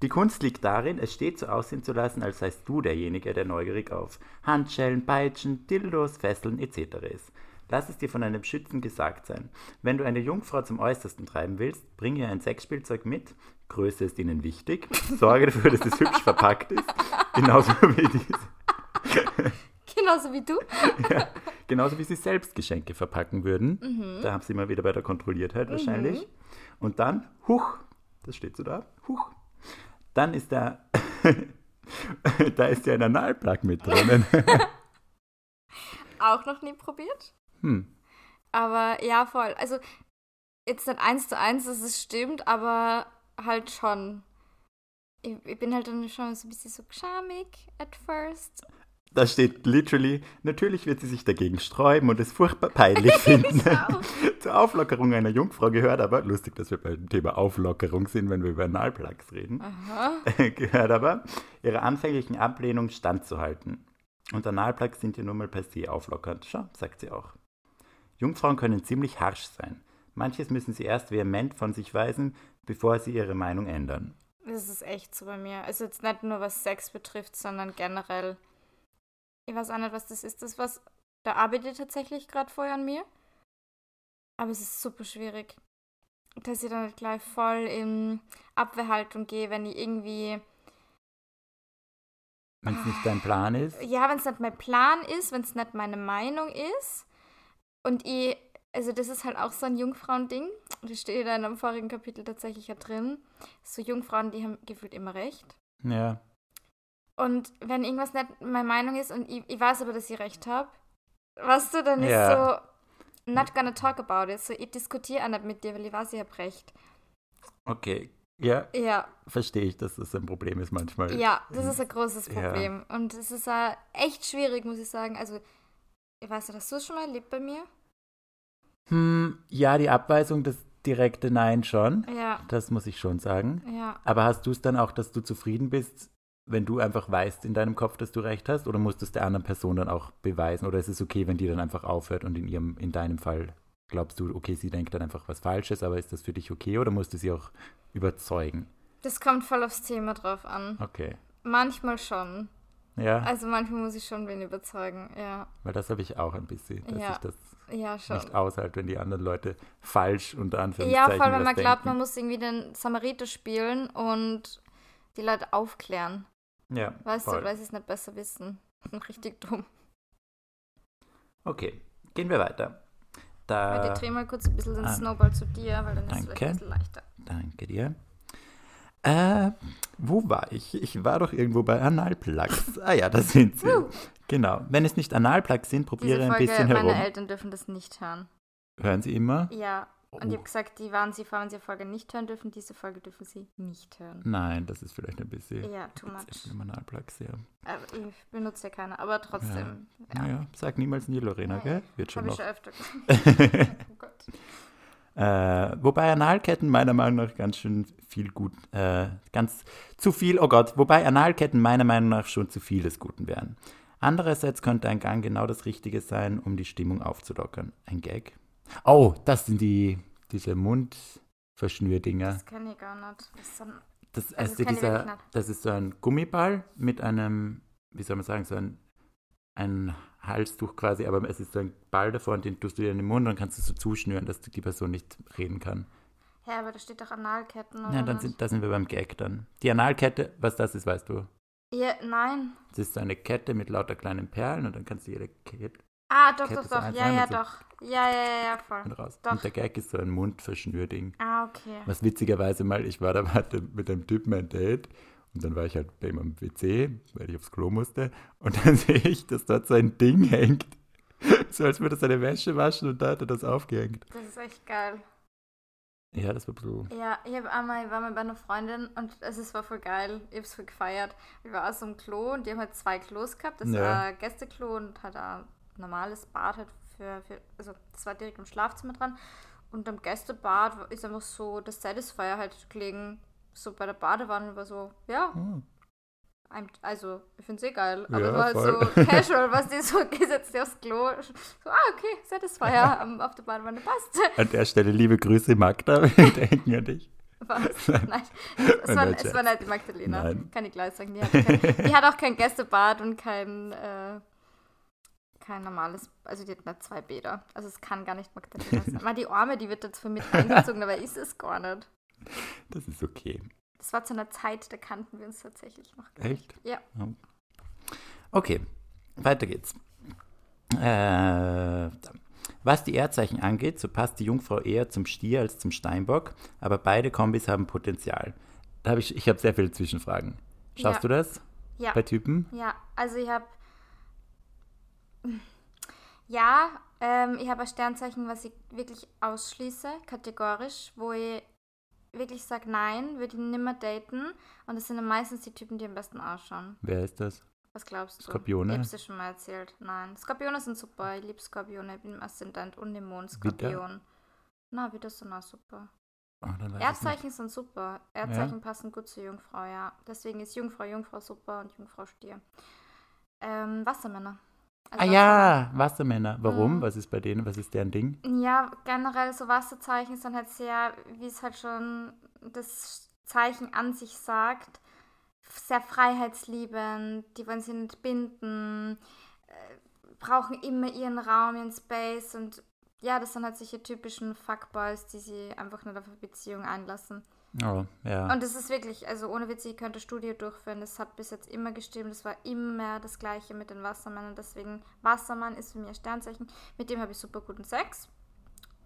B: die Kunst liegt darin, es stets so aussehen zu lassen, als seist du derjenige, der neugierig auf Handschellen, Peitschen, Dildos, Fesseln etc. ist. Lass es dir von einem Schützen gesagt sein. Wenn du eine Jungfrau zum Äußersten treiben willst, bring ihr ein Sexspielzeug mit. Größe ist ihnen wichtig. Sorge dafür, dass es hübsch verpackt ist. Genauso wie, die,
A: Genauso wie du.
B: genauso wie sie selbst Geschenke verpacken würden. Da haben sie immer wieder bei der Kontrolliertheit wahrscheinlich. Und dann, huch, das steht so da, huch. Dann ist da, [laughs] da ist ja ein Analplug mit drinnen. [laughs]
A: Auch noch nie probiert.
B: Hm.
A: Aber ja, voll. Also, jetzt nicht eins zu eins, dass es stimmt, aber halt schon. Ich, ich bin halt dann schon so ein bisschen so charmig at first.
B: Da steht literally, natürlich wird sie sich dagegen sträuben und es furchtbar peinlich [laughs] finden.
A: auch.
B: Zur Auflockerung einer Jungfrau gehört aber, lustig, dass wir beim Thema Auflockerung sind, wenn wir über Analplugs reden,
A: Aha. [laughs]
B: gehört aber, ihrer anfänglichen Ablehnung standzuhalten. Und Analplugs sind ja nun mal per se auflockernd. Schau, sagt sie auch. Jungfrauen können ziemlich harsch sein. Manches müssen sie erst vehement von sich weisen, bevor sie ihre Meinung ändern.
A: Das ist echt so bei mir. Also jetzt nicht nur was Sex betrifft, sondern generell. Ich weiß auch nicht, was das ist. Das was, da arbeite ich tatsächlich gerade vorher an mir. Aber es ist super schwierig. Dass ich dann nicht gleich voll in Abwehrhaltung gehe, wenn ich irgendwie
B: Wenn es nicht dein Plan ist.
A: Ja, wenn es nicht mein Plan ist, wenn es nicht meine Meinung ist. Und ich, also das ist halt auch so ein Jungfrauen-Ding. Das steht da in einem vorigen Kapitel tatsächlich ja drin. So Jungfrauen, die haben gefühlt immer recht.
B: Ja.
A: Und wenn irgendwas nicht meine Meinung ist und ich, ich weiß aber, dass ich recht habe, weißt du, dann
B: Ja.
A: ist so, not gonna talk about it. So, ich diskutiere auch nicht mit dir, weil ich weiß, ich habe recht.
B: Okay. Ja,
A: Ja,
B: verstehe ich, dass das ein Problem ist manchmal.
A: ja, das ist ein großes
B: Ja.
A: Problem. Und es ist echt schwierig, muss ich sagen. Also, ich weiß nicht, hast du es schon mal erlebt bei mir?
B: Hm, ja, die Abweisung, das, direkte Nein schon.
A: Ja,
B: Das muss ich schon sagen.
A: ja.
B: Aber hast du es dann auch, dass du zufrieden bist, wenn du einfach weißt in deinem Kopf, dass du recht hast? Oder musst du es der anderen Person dann auch beweisen? Oder ist es okay, wenn die dann einfach aufhört und in ihrem, in deinem Fall glaubst du, okay, sie denkt dann einfach was Falsches, aber ist das für dich okay oder musst du sie auch überzeugen?
A: Das kommt voll aufs Thema drauf an.
B: Okay.
A: Manchmal schon.
B: Ja,
A: Also manchmal muss ich schon wen überzeugen, ja.
B: weil das habe ich auch ein bisschen, dass
A: Ja,
B: ich das
A: Ja,
B: nicht aushalte, wenn die anderen Leute falsch unter
A: Ja,
B: Anführungszeichen
A: vor allem, wenn man glaubt, man muss irgendwie den Samariter spielen und die Leute aufklären.
B: Ja,
A: Weißt
B: voll.
A: du, weil sie es nicht besser wissen. Richtig dumm.
B: Okay, gehen wir weiter. Da,
A: ich dreh mal kurz ein bisschen den
B: ah.
A: Snowball zu dir, weil dann ist es vielleicht ein bisschen leichter.
B: danke dir. Äh, wo war ich? Ich war doch irgendwo bei Analplugs. [laughs] ah ja, da sind sie. Genau. Wenn es nicht Analplugs sind, probiere
A: Diese
B: ein
A: Folge,
B: bisschen
A: meine
B: herum.
A: Eltern dürfen das nicht hören.
B: Hören Sie immer?
A: Ja, und ich
B: Oh.
A: habe gesagt, die waren sie, wenn sie Folge nicht hören dürfen, diese Folge dürfen sie nicht hören.
B: Nein, das ist vielleicht ein bisschen.
A: Ja, too much.
B: Jetzt Analplugs, ja.
A: Aber ich benutze ja keine, aber trotzdem. Ja,
B: Naja, sag niemals nie, Lorena,
A: Ja,
B: gell?
A: ja.
B: Wird schon
A: Habe ich schon öfter [laughs] gesagt. oh Gott.
B: Äh, wobei Analketten meiner Meinung nach ganz schön viel gut, äh, ganz zu viel, oh Gott, wobei Analketten meiner Meinung nach schon zu viel des Guten wären. Andererseits könnte ein Gang genau das Richtige sein, um die Stimmung aufzulockern. Ein Gag? Oh, das sind die, diese Mundverschnürdinger.
A: Das kenne ich gar nicht. Das ist ein,
B: Das,
A: Also,
B: also
A: das wirklich
B: dieser,
A: nicht.
B: das ist so ein Gummiball mit einem, wie soll man sagen, so ein, ein Halstuch quasi, aber es ist so ein Ball davor und den tust du dir in den Mund und kannst es so zuschnüren, dass die Person nicht reden kann.
A: ja, aber da steht doch Analketten oder
B: Ja, dann sind, da sind wir beim Gag dann. Die Analkette, was das ist, weißt du.
A: Ja, nein.
B: Das ist so eine Kette mit lauter kleinen Perlen und dann kannst du jede Kette
A: Ah, doch,
B: Kette
A: doch,
B: so
A: doch.
B: eins
A: Ja, ja,
B: und so-
A: doch. Ja, ja, ja, ja, voll.
B: raus.
A: Doch.
B: Und der Gag ist so ein Mundverschnürding.
A: Ah, okay.
B: Was witzigerweise mal, ich war da [laughs] mit einem Typen ein Date und dann war ich halt bei ihm am WC, weil ich aufs Klo musste und dann [laughs] sehe ich, dass dort so ein Ding hängt. So als würde er seine Wäsche waschen und da hat er das aufgehängt.
A: Das ist echt geil.
B: Ja, das war bisschen.
A: Ja, ich habe einmal, ich war mal bei einer Freundin und es ist- war voll geil. Ich hab's voll gefeiert. Ich war aus so einem Klo und die haben halt zwei Klos gehabt. Das
B: Ja.
A: war ein Gästeklo und halt ein normales Bad halt für, für, also das war direkt im Schlafzimmer dran. Und am Gästebad ist einfach so das Satisfier halt gelegen. So bei der Badewanne war so, ja,
B: Hm.
A: Also ich find's eh geil. Aber
B: Ja,
A: es war halt
B: voll.
A: so [laughs] casual, was die so [laughs] gesetzt aufs Klo. So, ah, okay, Satisfier am- auf der Badewanne passt.
B: An der Stelle liebe Grüße, Magda. [laughs] Wir denken an dich.
A: Was? Nein, es war, es war nicht die Magdalena.
B: Nein.
A: Kann ich gleich sagen. Die hat, kein, die hat auch kein Gästebad und kein, äh, kein normales, also die hat nicht zwei Bäder. Also es kann gar nicht Magdalena sein. Mal die Arme, die wird jetzt für mit eingezogen, aber ist es gar nicht.
B: Das ist okay.
A: Das war zu einer Zeit, da kannten wir uns tatsächlich noch.
B: Echt?
A: Ja.
B: Okay, weiter geht's. Äh, was die Erdzeichen angeht, so passt die Jungfrau eher zum Stier als zum Steinbock, aber beide Kombis haben Potenzial. Da hab ich ich habe sehr viele Zwischenfragen. Schaffst
A: Ja.
B: du das
A: Ja.
B: bei Typen?
A: Ja, also ich habe. [laughs] Ja, ähm, ich habe ein Sternzeichen, was ich wirklich ausschließe, kategorisch, wo ich wirklich sage, nein, würde ich nimmer daten. Und das sind dann meistens die Typen, die am besten ausschauen.
B: Wer ist das?
A: Was glaubst du?
B: Skorpione?
A: Ich hab's dir schon mal erzählt. Nein. Skorpione sind super. Ich liebe Skorpione. Ich bin im Aszendent und im Mond? Skorpion. Na, wieder sind auch super.
B: Ich's nicht.
A: Erdzeichen sind super. Erdzeichen passen gut zur Jungfrau, ja. Deswegen ist Jungfrau, Jungfrau super und Jungfrau Stier. Ähm, Wassermänner. Also
B: Ah ja, Wassermänner. Warum?
A: Mhm.
B: Was ist bei denen? Was ist deren Ding?
A: Ja, generell so Wasserzeichen sind halt sehr, wie es halt schon das Zeichen an sich sagt, sehr freiheitsliebend, die wollen sich nicht binden, äh, brauchen immer ihren Raum, ihren Space und ja, das sind halt solche typischen Fuckboys, die sie einfach nicht auf eine Beziehung einlassen.
B: Oh, ja.
A: Und das ist wirklich, also ohne Witz, ich könnte Studie durchführen. Das hat bis jetzt immer gestimmt. Das war immer das Gleiche mit den Wassermännern. Deswegen, Wassermann ist für mich ein Sternzeichen. Mit dem habe ich super guten Sex.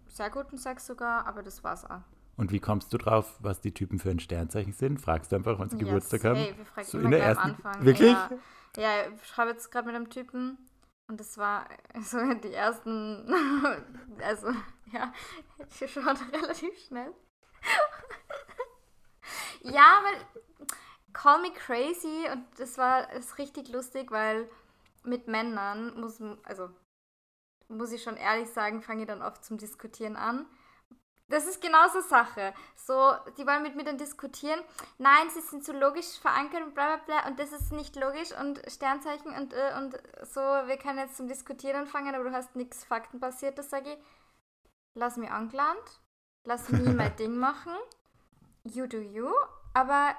A: Sehr guten Sex sogar, aber das war's auch.
B: Und wie kommst du drauf, was die Typen für ein Sternzeichen sind? Fragst du einfach, wann sie Geburtstag haben?
A: Hey, wir fragen
B: So
A: immer
B: in der
A: gleich am
B: ersten-
A: Anfang.
B: Wirklich?
A: Ja, ja ich schreibe jetzt gerade mit einem Typen und das war so [laughs] die ersten, [laughs] also ja, [laughs] ich schon relativ schnell. Ja, weil Call Me Crazy und das war ist richtig lustig, weil mit Männern muss, also muss ich schon ehrlich sagen, fange ich dann oft zum Diskutieren an. Das ist genauso Sache. So, die wollen mit mir dann diskutieren. Nein, sie sind so logisch verankert und bla bla bla und das ist nicht logisch und Sternzeichen und, äh, und so, wir können jetzt zum Diskutieren anfangen, aber du hast nichts Faktenbasiertes, sage ich. Lass mich angelangt, lass mich mein [laughs] Ding machen. You do you. Aber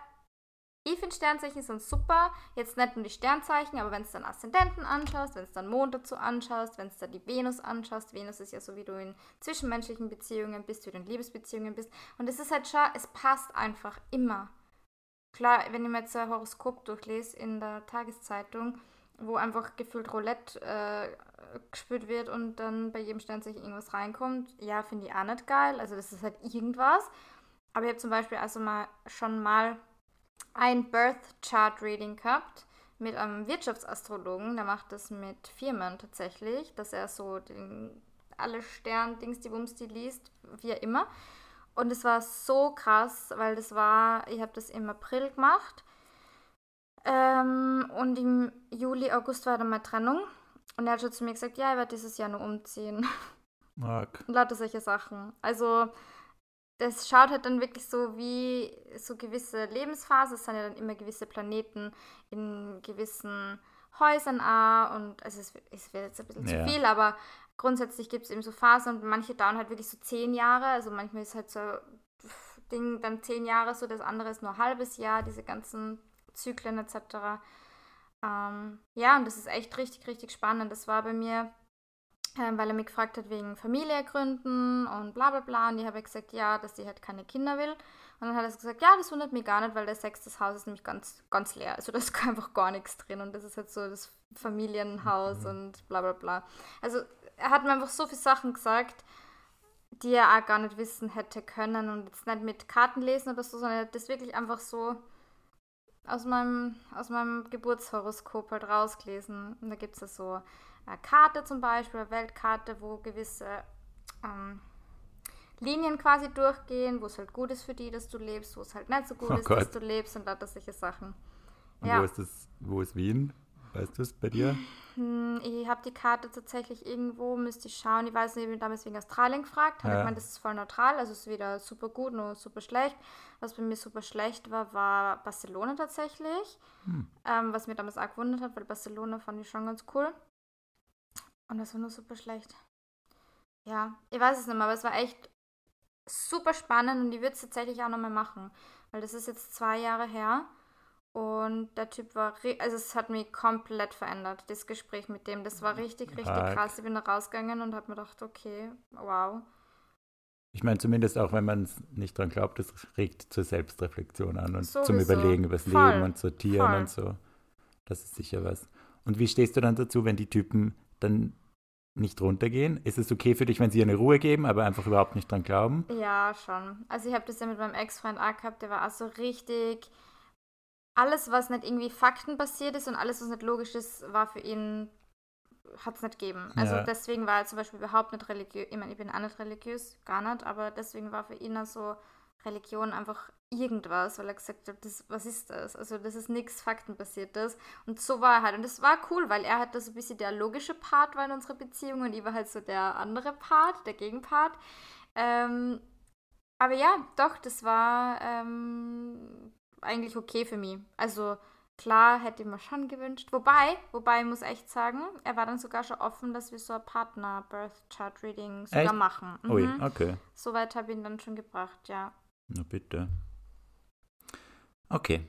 A: ich finde Sternzeichen sind super. Jetzt nicht nur die Sternzeichen, aber wenn du dann Aszendenten anschaust, wenn du dann Mond dazu anschaust, wenn du dann die Venus anschaust. Venus ist ja so, wie du in zwischenmenschlichen Beziehungen bist, wie du in Liebesbeziehungen bist. Und es ist halt schon, es passt einfach immer. Klar, wenn ich mir jetzt ein Horoskop durchlese in der Tageszeitung, wo einfach gefühlt Roulette äh, gespielt wird und dann bei jedem Sternzeichen irgendwas reinkommt, ja, finde ich auch nicht geil. Also das ist halt irgendwas. Aber ich habe zum Beispiel also mal schon mal ein Birth Chart Reading gehabt mit einem Wirtschaftsastrologen, der macht das mit Firmen tatsächlich, dass er so den, alle Stern-Dings, die Wumms, die liest, wie immer. Und es war so krass, weil das war, ich habe das im April gemacht. Ähm, und im Juli, August war dann meine Trennung. Und er hat schon zu mir gesagt, ja, ich werde dieses Jahr nur umziehen.
B: Mark. [laughs]
A: Lauter solche Sachen. Also das schaut halt dann wirklich so wie so gewisse Lebensphasen. Es sind ja dann immer gewisse Planeten in gewissen Häusern auch. Und also es, es wird jetzt ein bisschen
B: Ja.
A: zu viel, aber grundsätzlich gibt es eben so Phasen und manche dauern halt wirklich so zehn Jahre. Also manchmal ist halt so pff, Ding dann zehn Jahre so, das andere ist nur ein halbes Jahr, diese ganzen Zyklen etc. Ähm, ja, und das ist echt richtig, richtig spannend. Das war bei mir weil er mich gefragt hat wegen Familie gründen und bla bla bla. Und ich habe gesagt, ja, dass sie halt keine Kinder will. Und dann hat er gesagt, ja, das wundert mich gar nicht, weil der sechste Haus ist nämlich ganz, ganz leer. Also da ist [laughs] einfach gar nichts drin. Und das ist halt so das Familienhaus und bla bla bla. Also er hat mir einfach so viele Sachen gesagt, die er auch gar nicht wissen hätte können. Und jetzt nicht mit Karten lesen oder so, sondern er hat das wirklich einfach so aus meinem, aus meinem Geburtshoroskop halt rausgelesen. Und da gibt es ja so Karte zum Beispiel, Weltkarte, wo gewisse ähm, Linien quasi durchgehen, wo es halt gut ist für die, dass du lebst, wo es halt nicht so gut
B: Oh
A: ist, dass
B: Gott.
A: du lebst und lauter solche Sachen. Ja.
B: wo ist das, wo ist Wien? Weißt du es bei dir?
A: Hm, Ich habe die Karte tatsächlich irgendwo, müsste ich schauen. Ich weiß nicht, ich damals wegen Australien gefragt. Habe
B: Ja.
A: ich gemeint, das ist voll neutral, also es ist weder super gut noch super schlecht. Was bei mir super schlecht war, war Barcelona tatsächlich. Ähm, was mir damals auch gewundert hat, weil Barcelona fand ich schon ganz cool. Und das war nur super schlecht. Ja, ich weiß es nicht mehr, aber es war echt super spannend und ich würde es tatsächlich auch nochmal machen. Weil das ist jetzt zwei Jahre her. Und der Typ war, also es hat mich komplett verändert, das Gespräch mit dem. Das war richtig, richtig
B: Arg.
A: krass. Ich bin da rausgegangen und habe mir gedacht, okay, wow.
B: Ich meine, zumindest auch wenn man es nicht dran glaubt, es regt zur Selbstreflexion an und zum
A: Sowieso.
B: Überlegen übers
A: Voll.
B: Leben und Sortieren
A: Voll.
B: und so. Das ist sicher was. Und wie stehst du dann dazu, wenn die Typen dann nicht runtergehen? Ist es okay für dich, wenn sie eine Ruhe geben, aber einfach überhaupt nicht dran glauben?
A: Ja, schon. Also ich habe das ja mit meinem Ex-Freund auch gehabt, der war auch so richtig. Alles, was nicht irgendwie faktenbasiert ist und alles, was nicht logisch ist, war für ihn, hat es nicht gegeben. Also
B: Ja.
A: deswegen war er zum Beispiel überhaupt nicht religiös. Ich meine, ich bin auch nicht religiös, gar nicht, aber deswegen war für ihn so Religion einfach irgendwas, weil er gesagt hat, das, was ist das? Also das ist nichts Faktenbasiertes. Und so war er halt. Und das war cool, weil er halt da so ein bisschen der logische Part war in unserer Beziehung und ich war halt so der andere Part, der Gegenpart. Ähm, aber ja, doch, das war ähm, eigentlich okay für mich. Also klar, hätte ich mir schon gewünscht. Wobei, wobei ich muss echt sagen, er war dann sogar schon offen, dass wir so ein Partner-Birth-Chart-Reading sogar
B: Echt?
A: machen. Mhm.
B: Ui, okay.
A: Soweit habe ich ihn dann schon gebracht, ja.
B: Na bitte. Okay.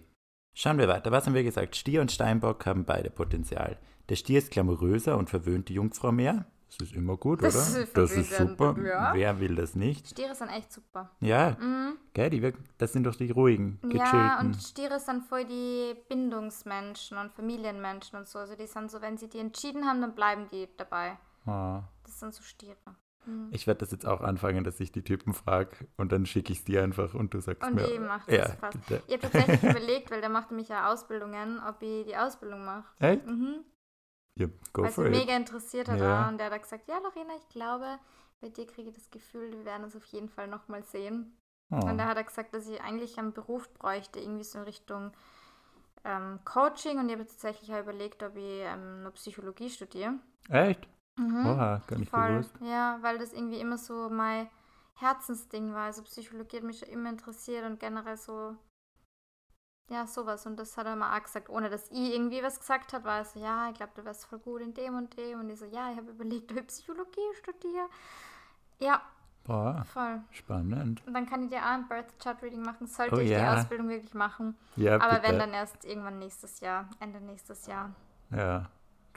B: Schauen wir weiter. Was haben wir gesagt? Stier und Steinbock haben beide Potenzial. Der Stier ist glamouröser und verwöhnt die Jungfrau mehr. Das ist immer gut,
A: Das
B: oder?
A: ist
B: das ist super.
A: ja.
B: Wer will das nicht?
A: Stiere sind echt super.
B: Ja,
A: Mhm.
B: gell, die wirken, das sind doch die ruhigen,
A: Ja,
B: gechillten.
A: und Stiere sind voll die Bindungsmenschen und Familienmenschen und so. Also die sind so, wenn sie die entschieden haben, dann bleiben die dabei.
B: Ah.
A: Das sind so Stiere. Mhm.
B: Ich werde das jetzt auch anfangen, dass ich die Typen frage und dann schicke ich es dir einfach und du sagst
A: Und
B: mir.
A: ich mach das
B: ja,
A: fast.
B: bitte.
A: Ich habe tatsächlich [laughs] überlegt, weil der macht nämlich ja Ausbildungen, ob ich die Ausbildung mache.
B: Echt?
A: Mhm.
B: Ja, go
A: Weil
B: for it.
A: mega interessiert hat.
B: Ja.
A: Und der hat gesagt, ja Lorena, ich glaube, bei dir kriege ich das Gefühl, wir werden uns auf jeden Fall nochmal sehen.
B: Oh.
A: Und da hat er gesagt, dass ich eigentlich einen Beruf bräuchte, irgendwie so in Richtung ähm, Coaching. Und ich habe tatsächlich auch überlegt, ob ich ähm, Psychologie studiere.
B: Echt?
A: Mhm.
B: Oha, gar nicht
A: Voll.
B: gewusst.
A: Ja, weil das irgendwie immer so mein Herzensding war. Also Psychologie hat mich schon immer interessiert und generell so, ja, sowas. Und das hat er mal auch gesagt, ohne dass ich irgendwie was gesagt habe, war er so, ja, ich glaube, du wärst voll gut in dem und dem. Und ich so, ja, ich habe überlegt, ob ich Psychologie studiere. Ja,
B: Boah,
A: voll.
B: spannend.
A: Und dann kann ich dir auch ein Birth Chart Reading machen, sollte
B: Oh
A: ich
B: ja.
A: die Ausbildung wirklich machen.
B: Ja,
A: Aber
B: bitte.
A: wenn, dann erst irgendwann nächstes Jahr, Ende nächstes Jahr.
B: Ja,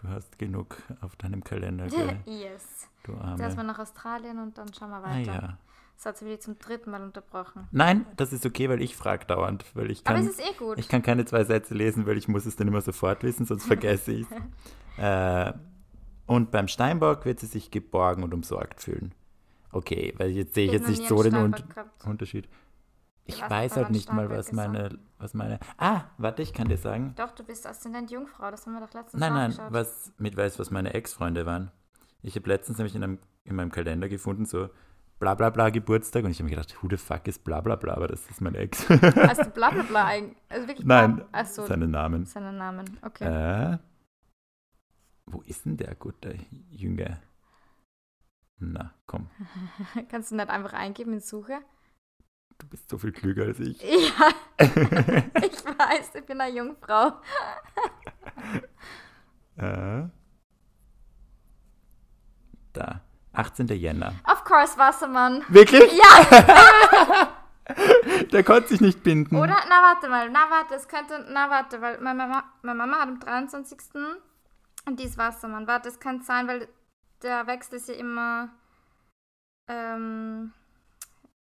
B: du hast genug auf deinem Kalender, [laughs] gell?
A: yes.
B: Du
A: Zuerst mal
B: Arme.
A: nach Australien und dann schauen wir
B: Ah
A: weiter.
B: ja.
A: Das hat sie wieder zum dritten Mal unterbrochen.
B: Nein, das ist okay, weil ich frage dauernd, weil ich
A: Aber
B: kann,
A: es ist eh gut.
B: ich kann keine zwei Sätze lesen, weil ich muss es dann immer sofort wissen, sonst [laughs] vergesse ich äh, Und beim Steinbock wird sie sich geborgen und umsorgt fühlen. Okay, weil jetzt sehe ich
A: hab
B: jetzt nicht so den Un
A: gehabt.
B: Unterschied. Ich
A: weiß
B: halt nicht mal, was meine, was meine. Ah, warte, ich kann dir sagen.
A: Doch, du bist Aszendent Jungfrau, das haben wir doch letztens
B: Nein, nein, was mit weiß, was meine Ex-Freunde waren. Ich habe letztens nämlich in, einem, in meinem Kalender gefunden, so bla bla bla Geburtstag und ich habe mir gedacht, who the fuck ist bla bla bla, aber das ist mein Ex. [laughs]
A: Hast du [laughs] bla bla bla eigentlich? Also wirklich
B: Nein,
A: bla- so,
B: Seinen Namen.
A: seinen Namen. Okay.
B: Äh, wo ist denn der gute Jünger? Na, komm, [laughs]
A: Kannst du nicht einfach eingeben in Suche?
B: Du bist so viel klüger als ich.
A: Ja, [laughs] ich weiß, ich bin eine Jungfrau.
B: äh, da, 18. Jänner.
A: Of course, Wassermann.
B: Wirklich?
A: Ja, [laughs]
B: Der konnte sich nicht binden.
A: oder? Na, warte mal. Na, warte, es könnte. Na, warte, weil meine Mama, meine Mama hat am 23. und die ist Wassermann. Warte, es kann sein, weil der Wechsel ist ja immer ähm,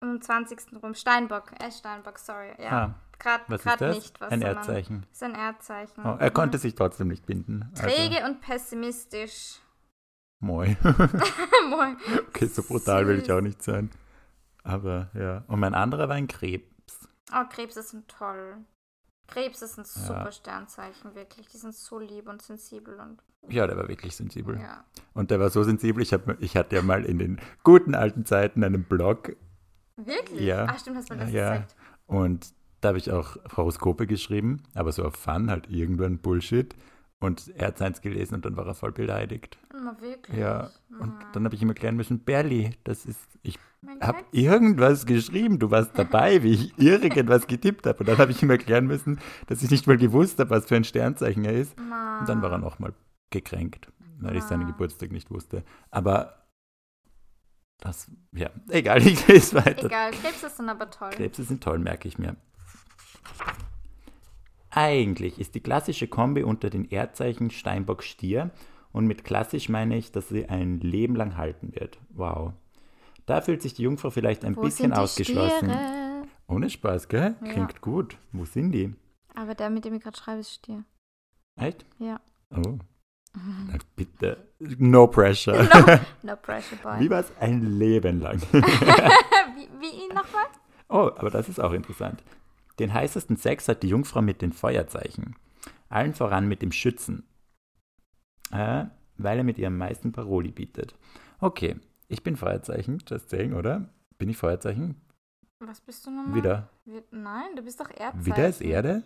A: um 20. rum. Steinbock. Äh, Steinbock, sorry. Ja,
B: Ah,
A: gerade
B: was ist das?
A: nicht
B: Ein
A: Wassermann.
B: Erdzeichen.
A: ist ein Erdzeichen.
B: Oh, er
A: Mhm.
B: konnte sich trotzdem nicht binden. Also,
A: Träge und pessimistisch. [laughs]
B: moi. [laughs]
A: Moin.
B: okay, so brutal will ich
A: Süß.
B: auch nicht sein. Aber ja. Und mein anderer war ein Krebs.
A: Oh, Krebse sind toll. Krebs ist ein
B: Ja.
A: super Sternzeichen, wirklich. Die sind so lieb und sensibel und
B: Ja, der war wirklich sensibel.
A: ja.
B: Und der war so sensibel, ich, hab, ich hatte ja mal in den guten alten Zeiten einen Blog
A: Wirklich?
B: Ja.
A: Ach, stimmt, hast du mir das
B: Ja.
A: gesagt.
B: und da habe ich auch Horoskope geschrieben, aber so auf Fun, halt irgendwann Bullshit. Und er hat seins gelesen und dann war er voll beleidigt.
A: Na, wirklich?
B: Ja, und
A: Ah,
B: dann habe ich ihm erklären müssen, Berli, das ist, ich habe irgendwas geschrieben, du warst dabei, wie ich [laughs] irgendwas getippt habe. Und dann habe ich ihm erklären müssen, dass ich nicht mal gewusst habe, was für ein Sternzeichen er ist.
A: Ma.
B: Und dann war er nochmal gekränkt, weil ich seinen. Geburtstag nicht wusste. Aber das, ja, [laughs] egal, ich lese weiter.
A: Egal, Krebse sind aber toll.
B: Krebse sind toll, merke ich mir. Eigentlich ist die klassische Kombi unter den Erdzeichen Steinbock Stier und mit klassisch meine ich, dass sie ein Leben lang halten wird. Wow. Da fühlt sich die Jungfrau vielleicht ein
A: Wo
B: bisschen ausgeschlossen.
A: Stiere?
B: Ohne Spaß, gell?
A: Ja.
B: Klingt gut. Wo sind die?
A: Aber der, mit dem ich gerade schreibe, ist Stier.
B: Echt?
A: Ja.
B: Oh, na bitte. No pressure. [laughs]
A: No pressure, boy.
B: Wie war es ein Leben lang? [laughs]
A: wie, wie ihn nochmal?
B: Oh, aber das ist auch interessant. Den heißesten Sex hat die Jungfrau mit den Feuerzeichen. Allen voran mit dem Schützen. Äh, weil er mit ihr am meisten Paroli bietet. Okay, ich bin Feuerzeichen, just saying, oder? Bin ich Feuerzeichen?
A: Was bist du nochmal?
B: Wieder.
A: Wir- Nein, du bist doch Erdzeichen.
B: Wieder ist Erde?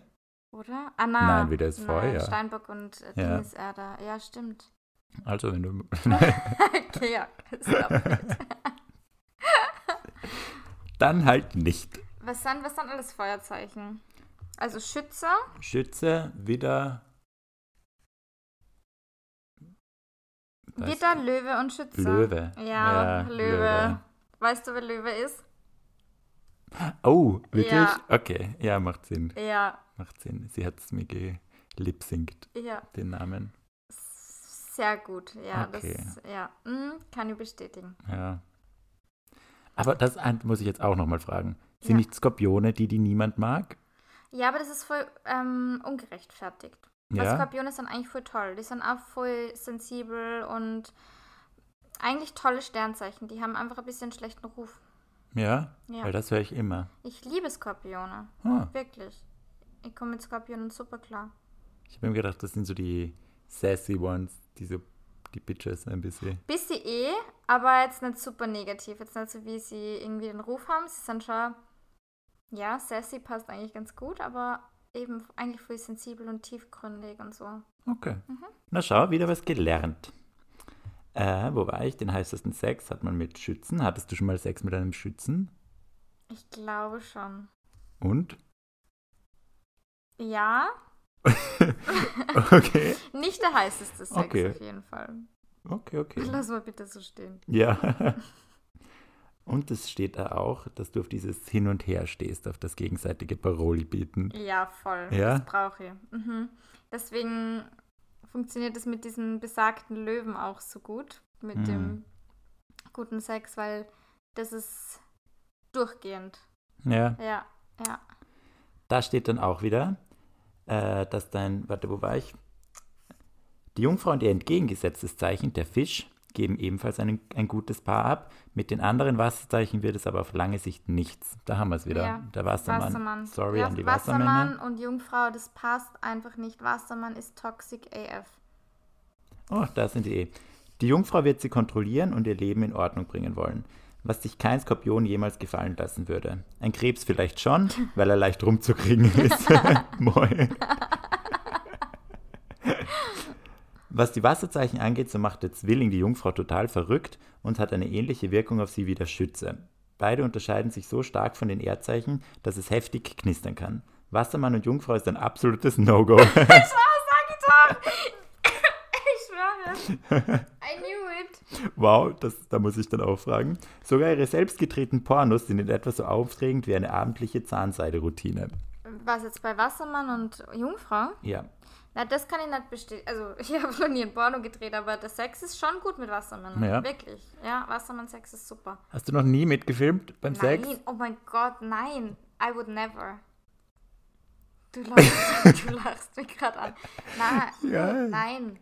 A: Oder? Ah, na,
B: Nein, wieder ist Feuer.
A: Steinbock und äh,
B: Ja.
A: Ding ist Erde. Ja, stimmt.
B: Also, wenn du. [laughs] [laughs]
A: okay, [laughs] ja.
B: Dann halt nicht.
A: Was sind, was sind alles Feuerzeichen? Also Schütze,
B: Schütze, wieder.
A: Widder, Löwe und Schütze.
B: Löwe.
A: Ja,
B: Ja,
A: Löwe.
B: Löwe.
A: Weißt du, wer Löwe ist?
B: Oh, wirklich?
A: Ja.
B: Okay, ja, macht Sinn.
A: Ja,
B: Macht Sinn. Sie hat es mir gelipsingt,
A: ja.
B: den Namen.
A: Sehr gut. Ja,
B: Okay.
A: das ja, mhm, kann ich bestätigen.
B: Ja. Aber das muss ich jetzt auch nochmal fragen. Sind
A: Ja.
B: nicht Skorpione die, die niemand mag?
A: Ja, aber das ist voll ähm, ungerechtfertigt. Weil
B: Ja.
A: Skorpione sind eigentlich voll toll. Die sind auch voll sensibel und eigentlich tolle Sternzeichen. Die haben einfach ein bisschen schlechten Ruf.
B: Ja?
A: Ja.
B: Weil das höre ich immer.
A: Ich liebe Skorpione.
B: Ah,
A: Wirklich. Ich komme mit Skorpionen super klar.
B: ich habe mir gedacht, das sind so die sassy ones, die so die Bitches ein bisschen.
A: Bisschen eh, aber jetzt nicht super negativ. Jetzt nicht so, wie sie irgendwie den Ruf haben. Sie sind schon, ja, sassy passt eigentlich ganz gut, aber eben eigentlich voll sensibel und tiefgründig und so.
B: Okay.
A: Mhm.
B: Na schau, wieder was gelernt. Äh, wo war ich? Den heißesten Sex hat man mit Schützen. Hattest du schon mal Sex mit einem Schützen?
A: Ich glaube schon.
B: Und?
A: Ja, [laughs]
B: okay.
A: nicht der heißeste Sex
B: Okay.
A: auf jeden Fall.
B: Okay, okay.
A: Lass mal bitte so stehen.
B: Ja. [laughs] Und es steht da auch, dass du auf dieses Hin und Her stehst, auf das gegenseitige Paroli bieten.
A: Ja, voll.
B: Ja?
A: Das brauche ich. Mhm. Deswegen funktioniert es mit diesen besagten Löwen auch so gut. Mit
B: Mhm.
A: dem guten Sex, weil das ist durchgehend.
B: Ja.
A: Ja, ja.
B: Da steht dann auch wieder, äh, dass dein, warte, wo war ich? Die Jungfrau und ihr entgegengesetztes Zeichen, der Fisch, geben ebenfalls ein, ein gutes Paar ab. Mit den anderen Wasserzeichen wird es aber auf lange Sicht nichts. Da haben wir es wieder.
A: Ja,
B: der Wassermann.
A: Wassermann.
B: Sorry
A: ja,
B: an die
A: Wassermann
B: Wassermänner.
A: und Jungfrau, das passt einfach nicht. Wassermann ist toxic AF.
B: Oh, da sind die eh. Die Jungfrau wird sie kontrollieren und ihr Leben in Ordnung bringen wollen. Was sich kein Skorpion jemals gefallen lassen würde. Ein Krebs vielleicht schon, weil er leicht rumzukriegen ist. [laughs] Moi. Was die Wasserzeichen angeht, so macht der Zwilling die Jungfrau total verrückt und hat eine ähnliche Wirkung auf sie wie der Schütze. Beide unterscheiden sich so stark von den Erdzeichen, dass es heftig knistern kann. Wassermann und Jungfrau ist ein absolutes No-Go. [laughs]
A: Ich schwöre, sag ich doch! ich schwöre. [laughs] I knew.
B: Wow, das, da muss ich dann auch fragen. Sogar ihre selbst gedrehten Pornos sind in etwa so aufregend wie eine abendliche Zahnseideroutine.
A: Was jetzt bei Wassermann und Jungfrau?
B: Ja.
A: Na, das kann ich nicht bestätigen. Also, [laughs] ich habe noch nie ein Porno gedreht, aber der Sex ist schon gut mit Wassermann.
B: Ja.
A: Wirklich. Ja, Wassermann-Sex ist super.
B: Hast du noch nie mitgefilmt beim Sex?
A: Nein, oh mein Gott, nein. I would never. Du [laughs] lachst, du lachst mich gerade an. Na,
B: Ja.
A: Nein.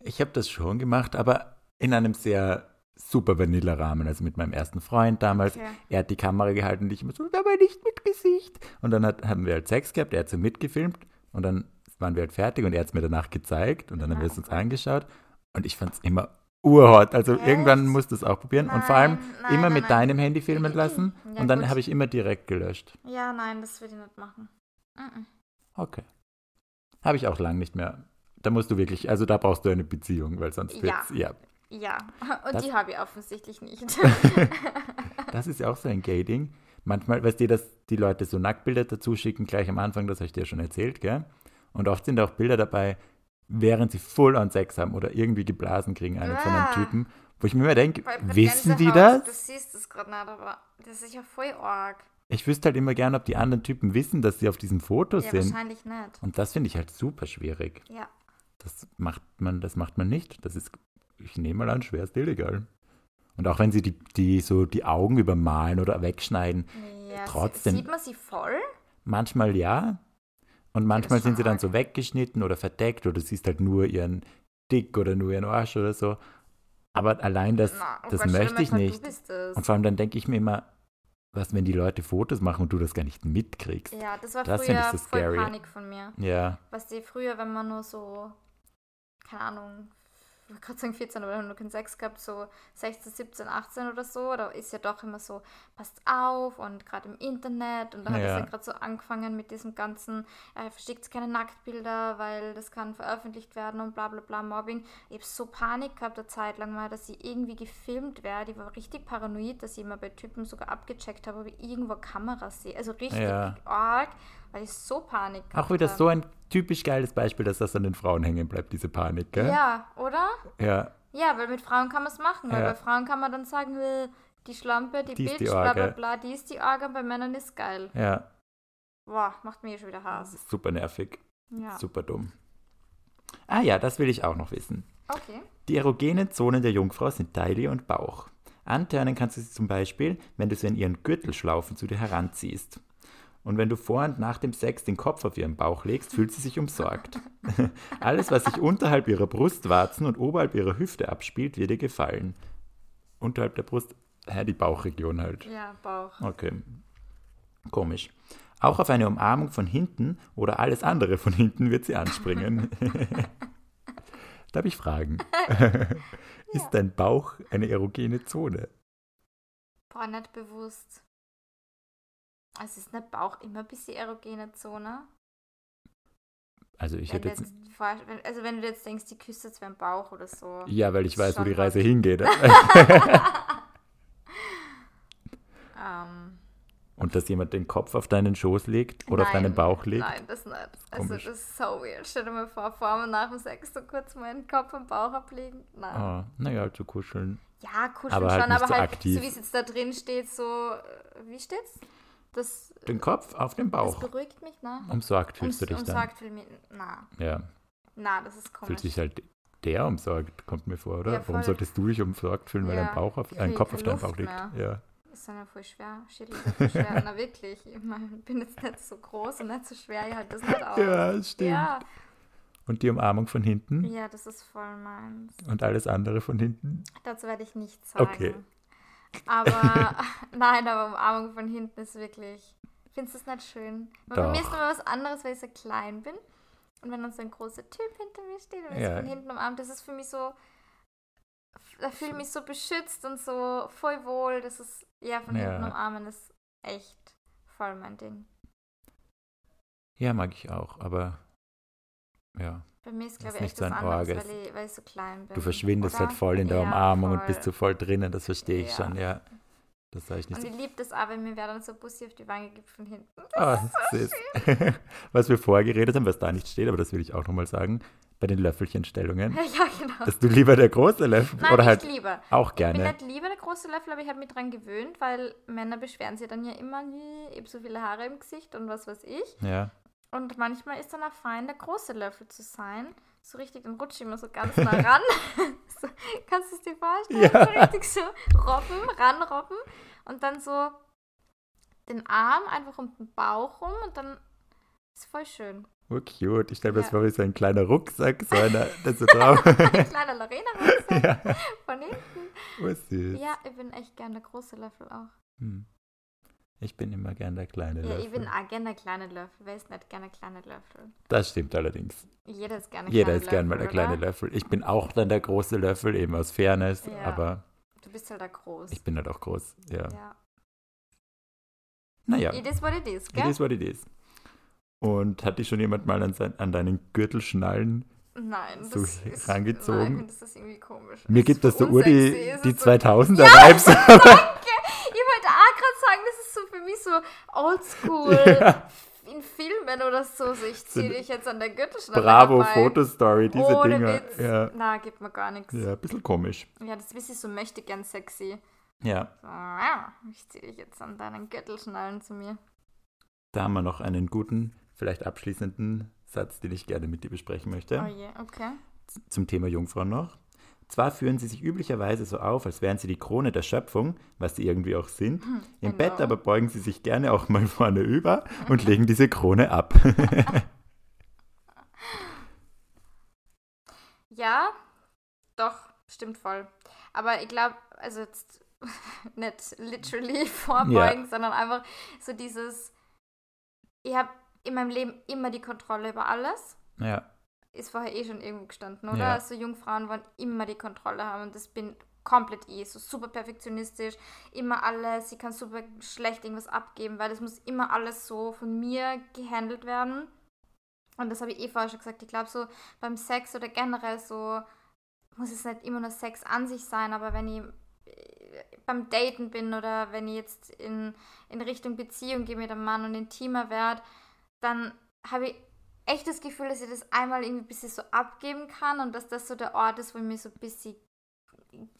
B: Ich habe das schon gemacht, aber in einem sehr super Vanilla-Rahmen. Also mit meinem ersten Freund damals.
A: Okay.
B: Er hat die Kamera gehalten und ich immer so, aber nicht mit Gesicht. Und dann hat, haben wir halt Sex gehabt, er hat so mitgefilmt und dann waren wir halt fertig und er hat es mir danach gezeigt und dann haben wir es uns angeschaut und ich fand es immer urhot. Also
A: Echt?
B: irgendwann musst du es auch probieren und vor allem
A: Nein, nein,
B: immer
A: nein,
B: mit
A: nein.
B: deinem Handy filmen lassen
A: Ja,
B: und dann habe ich immer direkt gelöscht.
A: Ja, nein, das will ich nicht machen. Mhm.
B: Okay. Habe ich auch lang nicht mehr. Da musst du wirklich, also da brauchst du eine Beziehung, weil sonst wird's, ja.
A: Ja, [laughs] und
B: Das-
A: die habe ich offensichtlich nicht. [laughs]
B: Das ist ja auch so ein Gay-Ding. Manchmal, weißt du, dass die Leute so Nacktbilder dazu schicken, gleich am Anfang, das habe ich dir schon erzählt, gell? Und oft sind auch Bilder dabei, während sie full on Sex haben oder irgendwie geblasen kriegen, einen von einem
A: Ah.
B: Typen, wo ich mir immer denke, wissen die das?
A: Du siehst es gerade nicht, aber das ist ja voll arg.
B: Ich wüsste halt immer gern, ob die anderen Typen wissen, dass sie auf diesem Foto
A: Ja,
B: sind.
A: wahrscheinlich nicht.
B: Und das finde ich halt super schwierig.
A: Ja.
B: Das macht man, das macht man nicht. Das ist, ich nehme mal an, schwerst illegal. Und auch wenn sie die, die so die Augen übermalen oder wegschneiden,
A: ja
B: Trotzdem.
A: Sieht man sie voll?
B: manchmal ja. Und manchmal sind sie dann so weggeschnitten oder verdeckt oder du siehst halt nur ihren Dick oder nur ihren Arsch oder so. Aber allein das,
A: Na, oh
B: das
A: Gott,
B: möchte ich nicht. Und vor allem dann denke ich mir immer, was, wenn die Leute Fotos machen und du das gar nicht mitkriegst.
A: Ja, das war
B: Das
A: früher
B: so
A: voll. Panik von mir.
B: Ja,
A: Was die früher, wenn man nur so, keine Ahnung, ich wollte gerade sagen 14, aber wir haben nur keinen Sex gehabt, so 16, 17, 18 oder so, da ist ja doch immer so, passt auf und gerade im Internet und da hat es
B: Ja.
A: ja gerade so angefangen mit diesem ganzen, äh, verschickt keine Nacktbilder, weil das kann veröffentlicht werden und bla bla bla, Mobbing. Ich habe so Panik gehabt eine Zeit lang mal, dass ich irgendwie gefilmt werde. Ich war richtig paranoid, dass ich immer bei Typen sogar abgecheckt habe, ob ich irgendwo Kameras sehe. Also richtig
B: Ja.
A: arg, weil ich so Panik gehabt
B: auch wieder
A: habe.
B: so ein typisch geiles Beispiel, dass das an den Frauen hängen bleibt, diese Panik, gell?
A: Ja, oder?
B: Ja,
A: Ja, weil mit Frauen kann man es machen. Weil
B: Ja.
A: bei Frauen kann man dann sagen, äh, die Schlampe, die,
B: Die
A: Bitch,
B: die
A: bla bla bla, die ist die Orge, bei Männern ist geil.
B: ja,
A: Boah, macht mir schon wieder Hass.
B: super nervig,
A: Ja.
B: super dumm. Ah ja, das will ich auch noch wissen.
A: Okay.
B: Die erogenen Zonen der Jungfrau sind Taille und Bauch. Antörnen kannst du sie zum Beispiel, wenn du sie in ihren Gürtelschlaufen zu dir heranziehst. Und wenn du vor und nach dem Sex den Kopf auf ihren Bauch legst, fühlt sie sich umsorgt. [laughs] Alles, was sich unterhalb ihrer Brustwarzen und oberhalb ihrer Hüfte abspielt, wird ihr gefallen. Unterhalb der Brust, hä, die Bauchregion halt.
A: Ja, Bauch.
B: Okay. Komisch. Auch auf eine Umarmung von hinten oder alles andere von hinten wird sie anspringen. [laughs] Darf ich fragen? [laughs] Ist dein Bauch eine erogene Zone?
A: Boah, nicht bewusst. Also ist nicht Bauch immer ein bisschen erogene Zone?
B: Also ich
A: Wenn
B: hätte jetzt.
A: jetzt also wenn du jetzt denkst, die küsst jetzt beim Bauch oder so.
B: Ja, weil ich weiß, wo die Reise hingeht. [laughs] [laughs]
A: Ähm,
B: Und dass jemand den Kopf auf deinen Schoß legt oder auf
A: nein,
B: deinen Bauch legt.
A: Nein, das nicht. Also
B: Komisch.
A: das ist so weird. Stell dir mal vor, vor und nach dem Sex so kurz meinen Kopf am Bauch ablegen. Nein.
B: Oh, naja, zu kuscheln.
A: Ja, kuscheln
B: Aber halt
A: schon,
B: nicht
A: aber
B: so
A: halt,
B: aktiv.
A: so wie es jetzt da drin steht, so, äh, wie steht's? Das,
B: Den Kopf auf den
A: das
B: Bauch.
A: beruhigt mich, ne?
B: Umsorgt fühlst du dich dann.
A: Umsorgt mich, na,
B: Ja,
A: na, das ist komisch.
B: fühlt sich halt der umsorgt, kommt mir vor, oder?
A: Ja,
B: Warum solltest du dich umsorgt fühlen, weil
A: Ja,
B: dein Bauch auf,
A: ich
B: ein
A: krieg
B: Kopf auf deinem Bauch liegt?
A: mehr.
B: Ja.
A: ist dann ja voll schwer. Schädel ist ja voll schwer. Na wirklich, ich mein, bin jetzt nicht so groß und nicht so schwer, ich halte das nicht aus. [laughs]
B: ja, stimmt.
A: ja,
B: Und die Umarmung von hinten
A: ja, das ist voll meins.
B: und alles andere von hinten.
A: Dazu werde ich nichts sagen.
B: Okay.
A: Aber [laughs] nein, aber Umarmung von hinten ist wirklich. Findest du es nicht schön? Weil bei mir ist immer was anderes, weil ich so klein bin. Und wenn dann so ein großer Typ hinter mir steht und mich
B: Ja.
A: von hinten umarmt, das ist für mich so. Da fühle ich mich so beschützt und so voll wohl. Das ist, ja, von
B: Ja.
A: hinten umarmen ist echt voll mein Ding.
B: Ja, mag ich auch, aber ja,
A: Bei mir ist,
B: Das
A: glaube
B: ist
A: ich, echt
B: so ein
A: anderes,
B: Orges.
A: weil ich, weil ich so klein bin.
B: du verschwindest
A: oder?
B: halt voll in der
A: Ja,
B: Umarmung und
A: voll.
B: bist so voll drinnen, das verstehe ich
A: Ja.
B: schon, ja. Das sage ich nicht
A: Und
B: so.
A: ich liebe das auch, wenn mir wer dann so Bussi auf die Wange gibt von hinten.
B: Ah, süß. [laughs] Was wir vorher geredet haben, was da nicht steht, aber das will ich auch nochmal sagen, bei den Löffelchenstellungen, [laughs]
A: ja, genau.
B: dass du lieber der große Löffel
A: Nein,
B: oder halt
A: lieber.
B: auch
A: Ich bin
B: gerne.
A: nicht lieber der große Löffel, aber ich habe mich dran gewöhnt, weil Männer beschweren sich dann ja immer, "Nee, eben so viele Haare im Gesicht und was weiß ich.
B: Ja,
A: Und manchmal ist dann auch fein, der große Löffel zu sein. So richtig, dann rutsche ich immer so ganz nah ran. [laughs] [laughs] so, kannst du es dir vorstellen?
B: Ja.
A: So richtig so robben, ranrobben und dann so den Arm einfach um den Bauch rum und dann ist voll schön.
B: oh cute. Ich stelle mir das
A: Ja.
B: vor wie so ein kleiner Rucksack, so einer, [laughs] das so drauf.
A: Ein kleiner lorena
B: ja,
A: von hinten.
B: oh süß.
A: Ja, ich bin echt gern der große Löffel auch.
B: Hm. Ich bin immer gern der kleine
A: Ja,
B: Löffel.
A: ich bin auch gerne der kleine Löffel. Wer ist nicht gerne kleine Löffel?
B: Das stimmt allerdings.
A: Jeder ist gerne
B: Jeder
A: kleine
B: ist gern mal der kleine? Löffel. Ich bin auch dann der große Löffel, eben aus Fairness,
A: Ja.
B: aber
A: Du bist halt da groß.
B: ich bin halt auch groß. Ja.
A: ja.
B: Naja,
A: It is what it is,
B: it
A: gell?
B: is what it is. Und hat dich schon jemand mal an, sein, an deinen Gürtelschnallen?
A: Nein,
B: so
A: das ist,
B: rangezogen?
A: Nein, ich finde das irgendwie komisch.
B: Mir gibt das
A: ist
B: so ur die, die
A: ist so-
B: 2000er Vibes.
A: Ich wollte auch gerade sagen, das ist so für mich so oldschool [laughs]
B: Ja.
A: in Filmen oder so. so ich ziehe dich jetzt an der Gürtelschnalle
B: Bravo. Fotostory, diese
A: Ohne
B: Dinger.
A: Witz.
B: Ja.
A: Na, gibt mir gar nichts.
B: ja, ein bisschen komisch.
A: Ja, das ist ein bisschen so möchte gern sexy.
B: Ja,
A: So, ja, ich ziehe dich jetzt an deinen Gürtelschnallen zu mir.
B: da haben wir noch einen guten, vielleicht abschließenden Satz, den ich gerne mit dir besprechen möchte.
A: Oh je, okay.
B: zum Thema Jungfrauen noch. Zwar führen sie sich üblicherweise so auf, als wären sie die Krone der Schöpfung, was sie irgendwie auch sind. Im
A: Genau.
B: Bett aber beugen sie sich gerne auch mal [laughs] vorne über und legen diese Krone ab. [laughs]
A: Ja, doch, stimmt voll. Aber ich glaube, also jetzt [laughs] nicht literally vorbeugen, sondern einfach so dieses, ich habe in meinem Leben immer die Kontrolle über alles.
B: ja,
A: Ist vorher eh schon irgendwo gestanden, oder?
B: Ja.
A: Also Jungfrauen wollen immer die Kontrolle haben und das bin komplett eh so super perfektionistisch, immer alles, ich kann super schlecht irgendwas abgeben, weil das muss immer alles so von mir gehandelt werden. Und das habe ich eh vorher schon gesagt, ich glaube so beim Sex oder generell so muss es nicht immer nur Sex an sich sein, aber wenn ich äh, beim Daten bin oder wenn ich jetzt in, in Richtung Beziehung gehe mit einem Mann und intimer werde, dann habe ich echt das Gefühl, dass ich das einmal irgendwie ein bisschen so abgeben kann und dass das so der Ort ist, wo ich mich so ein bisschen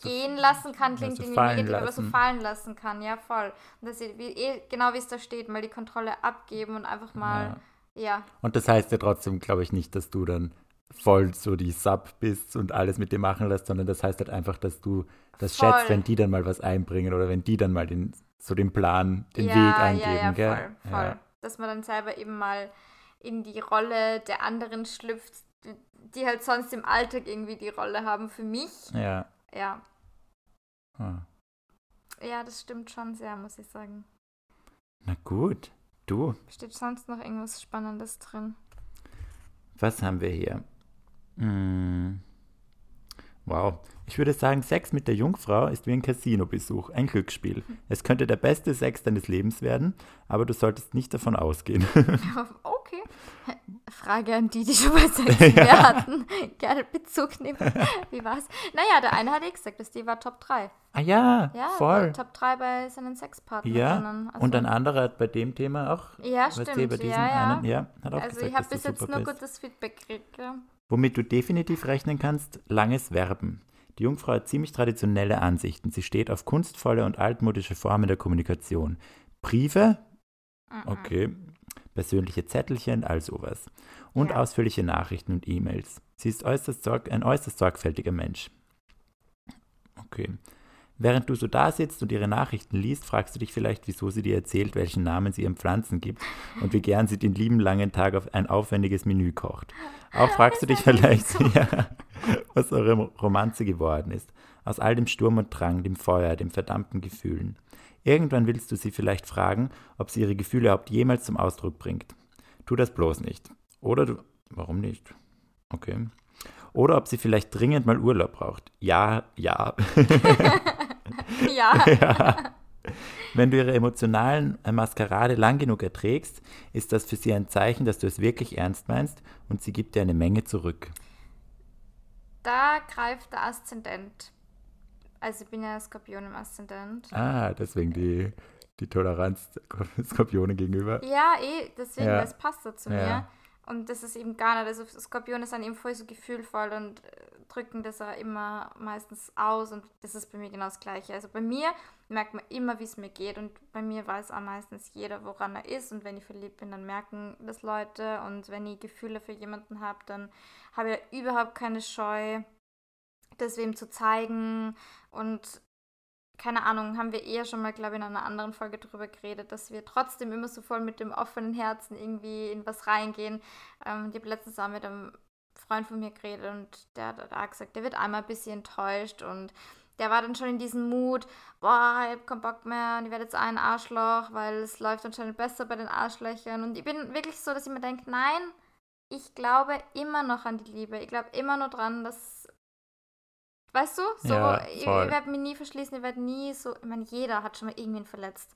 A: gehen lassen kann, klingt
B: so
A: irgendwie negativ, aber so
B: lassen.
A: fallen lassen kann, ja voll. Und dass ich, wie, eh, genau wie es da steht, mal die Kontrolle abgeben und einfach mal,
B: ja.
A: ja,
B: Und das heißt ja trotzdem, glaube ich, nicht, dass du dann voll so die Sub bist und alles mit dir machen lässt, sondern das heißt halt einfach, dass du das
A: Voll.
B: schätzt, wenn die dann mal was einbringen oder wenn die dann mal den, so den Plan, den
A: ja,
B: Weg angeben,
A: ja, ja,
B: gell?
A: voll, voll. Dass man dann selber eben mal in die Rolle der anderen schlüpft, die- halt sonst im Alltag irgendwie die Rolle haben für mich.
B: Ja. ja.
A: Ja,
B: Ah.
A: ja, das stimmt schon sehr, muss ich sagen.
B: Na gut, du,
A: Steht sonst noch irgendwas Spannendes drin?
B: was haben wir hier? Hm. Wow. Ich würde sagen, Sex mit der Jungfrau ist wie ein Casino-Besuch, ein Glücksspiel. Es könnte der beste Sex deines Lebens werden, aber du solltest nicht davon ausgehen. [laughs]
A: Okay. Frage an die, die schon mal Sex mit [laughs] mir hatten. Gerne Bezug nehmen. [laughs] Wie war's? Naja, der eine hat eh gesagt, dass die war Top 3.
B: ah ja,
A: Ja,
B: voll.
A: Top 3 bei seinen Sexpartnern.
B: Ja, und ein anderer hat bei dem Thema auch,
A: Ja, stimmt.
B: bei diesem
A: ja, ja.
B: einen, ja, hat auch
A: also
B: gesagt,
A: ich habe bis jetzt nur
B: bist.
A: gutes Feedback gekriegt. Ja.
B: Womit du definitiv rechnen kannst, langes Verben. Die Jungfrau hat ziemlich traditionelle Ansichten. Sie steht auf kunstvolle und altmodische Formen der Kommunikation. Briefe,
A: Mhm.
B: okay, persönliche Zettelchen, all sowas. Und
A: Ja.
B: ausführliche Nachrichten und E-Mails. Sie ist äußerst sorg ein äußerst sorgfältiger Mensch. Okay. Während du so da sitzt und ihre Nachrichten liest, fragst du dich vielleicht, wieso sie dir erzählt, welchen Namen sie ihren Pflanzen gibt und wie gern sie den lieben langen Tag auf ein aufwendiges Menü kocht. Auch fragst du dich vielleicht, [laughs] ja, was eure Romanze geworden ist. Aus all dem Sturm und Drang, dem Feuer, dem verdammten Gefühlen. Irgendwann willst du sie vielleicht fragen, ob sie ihre Gefühle überhaupt jemals zum Ausdruck bringt. Tu das bloß nicht. Oder du. Warum nicht? Okay. Oder ob sie vielleicht dringend mal Urlaub braucht. Ja, ja. [laughs] [laughs] [laughs]
A: ja. [laughs]
B: ja. Wenn du ihre emotionalen äh, Maskerade lang genug erträgst, ist das für sie ein Zeichen, dass du es wirklich ernst meinst und sie gibt dir eine Menge zurück.
A: Da greift der Aszendent. Also ich bin ja Skorpion im Aszendent.
B: Ah, deswegen die, die Toleranz Skorpione gegenüber.
A: Ja, eh, deswegen,
B: Ja.
A: es passt so zu
B: Ja.
A: mir. Und das ist eben gar nicht, also Skorpione sind eben voll so gefühlvoll und äh, drücken das auch immer meistens aus und das ist bei mir genau das Gleiche. Also bei mir merkt man immer, wie es mir geht und bei mir weiß auch meistens jeder, woran er ist und wenn ich verliebt bin, dann merken das Leute und wenn ich Gefühle für jemanden habe, dann habe ich überhaupt keine Scheu, das wem zu zeigen und keine Ahnung, haben wir eher schon mal, glaube ich, in einer anderen Folge drüber geredet, dass wir trotzdem immer so voll mit dem offenen Herzen irgendwie in was reingehen. Ähm, ich habe letztens auch mit einem Freund von mir geredet und der hat auch gesagt, der wird einmal ein bisschen enttäuscht und der war dann schon in diesem Mut, boah, ich hab keinen Bock mehr und ich werde jetzt ein Arschloch, weil es läuft anscheinend besser bei den Arschlöchern. Und ich bin wirklich so, dass ich mir denke, nein, ich glaube immer noch an die Liebe. Ich glaube immer nur dran, dass Weißt du? So,
B: Ja,
A: ich, werde mich nie verschließen, ich werde nie so. Ich meine, jeder hat schon mal irgendwen verletzt.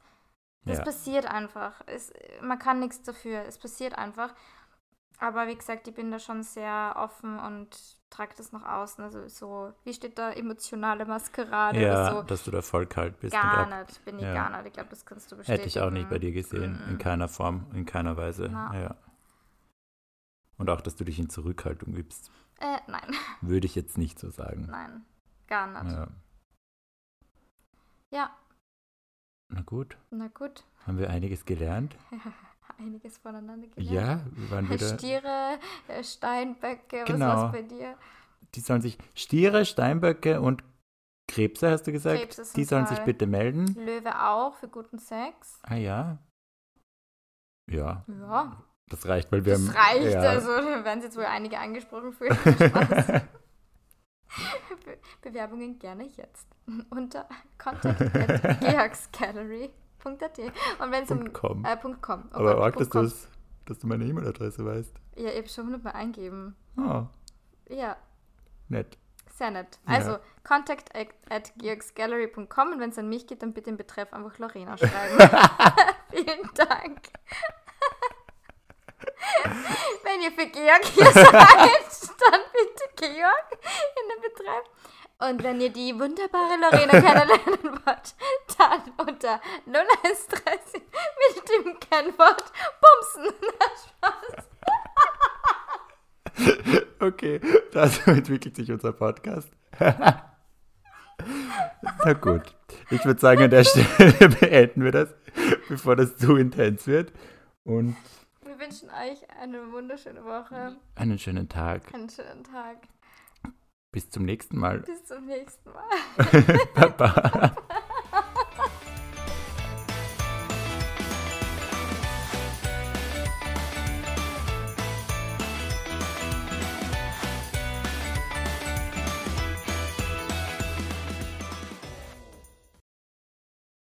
A: Das
B: Ja.
A: passiert einfach. Es, man kann nichts dafür. Es passiert einfach. Aber wie gesagt, ich bin da schon sehr offen und trage das nach außen. Also so, wie steht da emotionale Maskerade
B: Ja,
A: oder so?
B: dass du da voll kalt bist.
A: Gar nicht, bin ich
B: ja.
A: gar nicht. Ich glaube, das kannst du bestätigen.
B: Hätte ich auch nicht bei dir gesehen. In
A: Mhm.
B: keiner Form, in keiner Weise.
A: Na.
B: Ja. Und auch, dass du dich in Zurückhaltung übst.
A: Äh, nein, [laughs]
B: Würde ich jetzt nicht so sagen.
A: nein, gar nicht. Ja,
B: Ja. Na gut,
A: na gut.
B: haben wir einiges gelernt. [laughs]
A: Einiges voneinander gelernt.
B: Ja, wir waren wieder.
A: Stiere, äh, Steinböcke,
B: Genau.
A: was war's bei dir?
B: Die sollen sich Stiere, Steinböcke und Krebse, hast du gesagt?
A: Krebse sind
B: die sollen sich
A: toll.
B: bitte melden.
A: Löwe auch für guten Sex.
B: Ah ja. Ja,
A: Ja,
B: das reicht, weil wir
A: das
B: haben.
A: reicht.
B: Ja,
A: Also da werden sich jetzt wohl einige angesprochen fühlen. [laughs] Be Bewerbungen gerne jetzt [laughs] unter contact at georgsgallery.at und wenn es um
B: Punkt com.
A: äh, .com. Oh
B: Aber arg, dass, das, dass du meine E-Mail-Adresse weißt.
A: Ja, ich habe schon hundertmal eingeben.
B: Oh,
A: Ja,
B: nett.
A: sehr nett.
B: Ja.
A: Also contact at, at georgsgallery.com und wenn es an mich geht, dann bitte im Betreff einfach Lorena schreiben. [laughs] Vielen Dank. [laughs] Wenn ihr für Georg hier [laughs] seid, dann bitte Georg in den Betreff. Und wenn ihr die wunderbare Lorena kennenlernen wollt, dann unter 0130 mit dem Kennwort Bumsen. [laughs] Spaß.
B: Okay, dazu entwickelt sich unser Podcast. Na gut. Ich würde sagen, an der Stelle beenden wir das, bevor das zu intens wird. Und
A: Wir wünschen euch eine wunderschöne Woche,
B: einen schönen Tag.
A: einen schönen Tag.
B: Bis zum nächsten Mal.
A: Bis zum nächsten Mal. [laughs]
B: Baba. [laughs]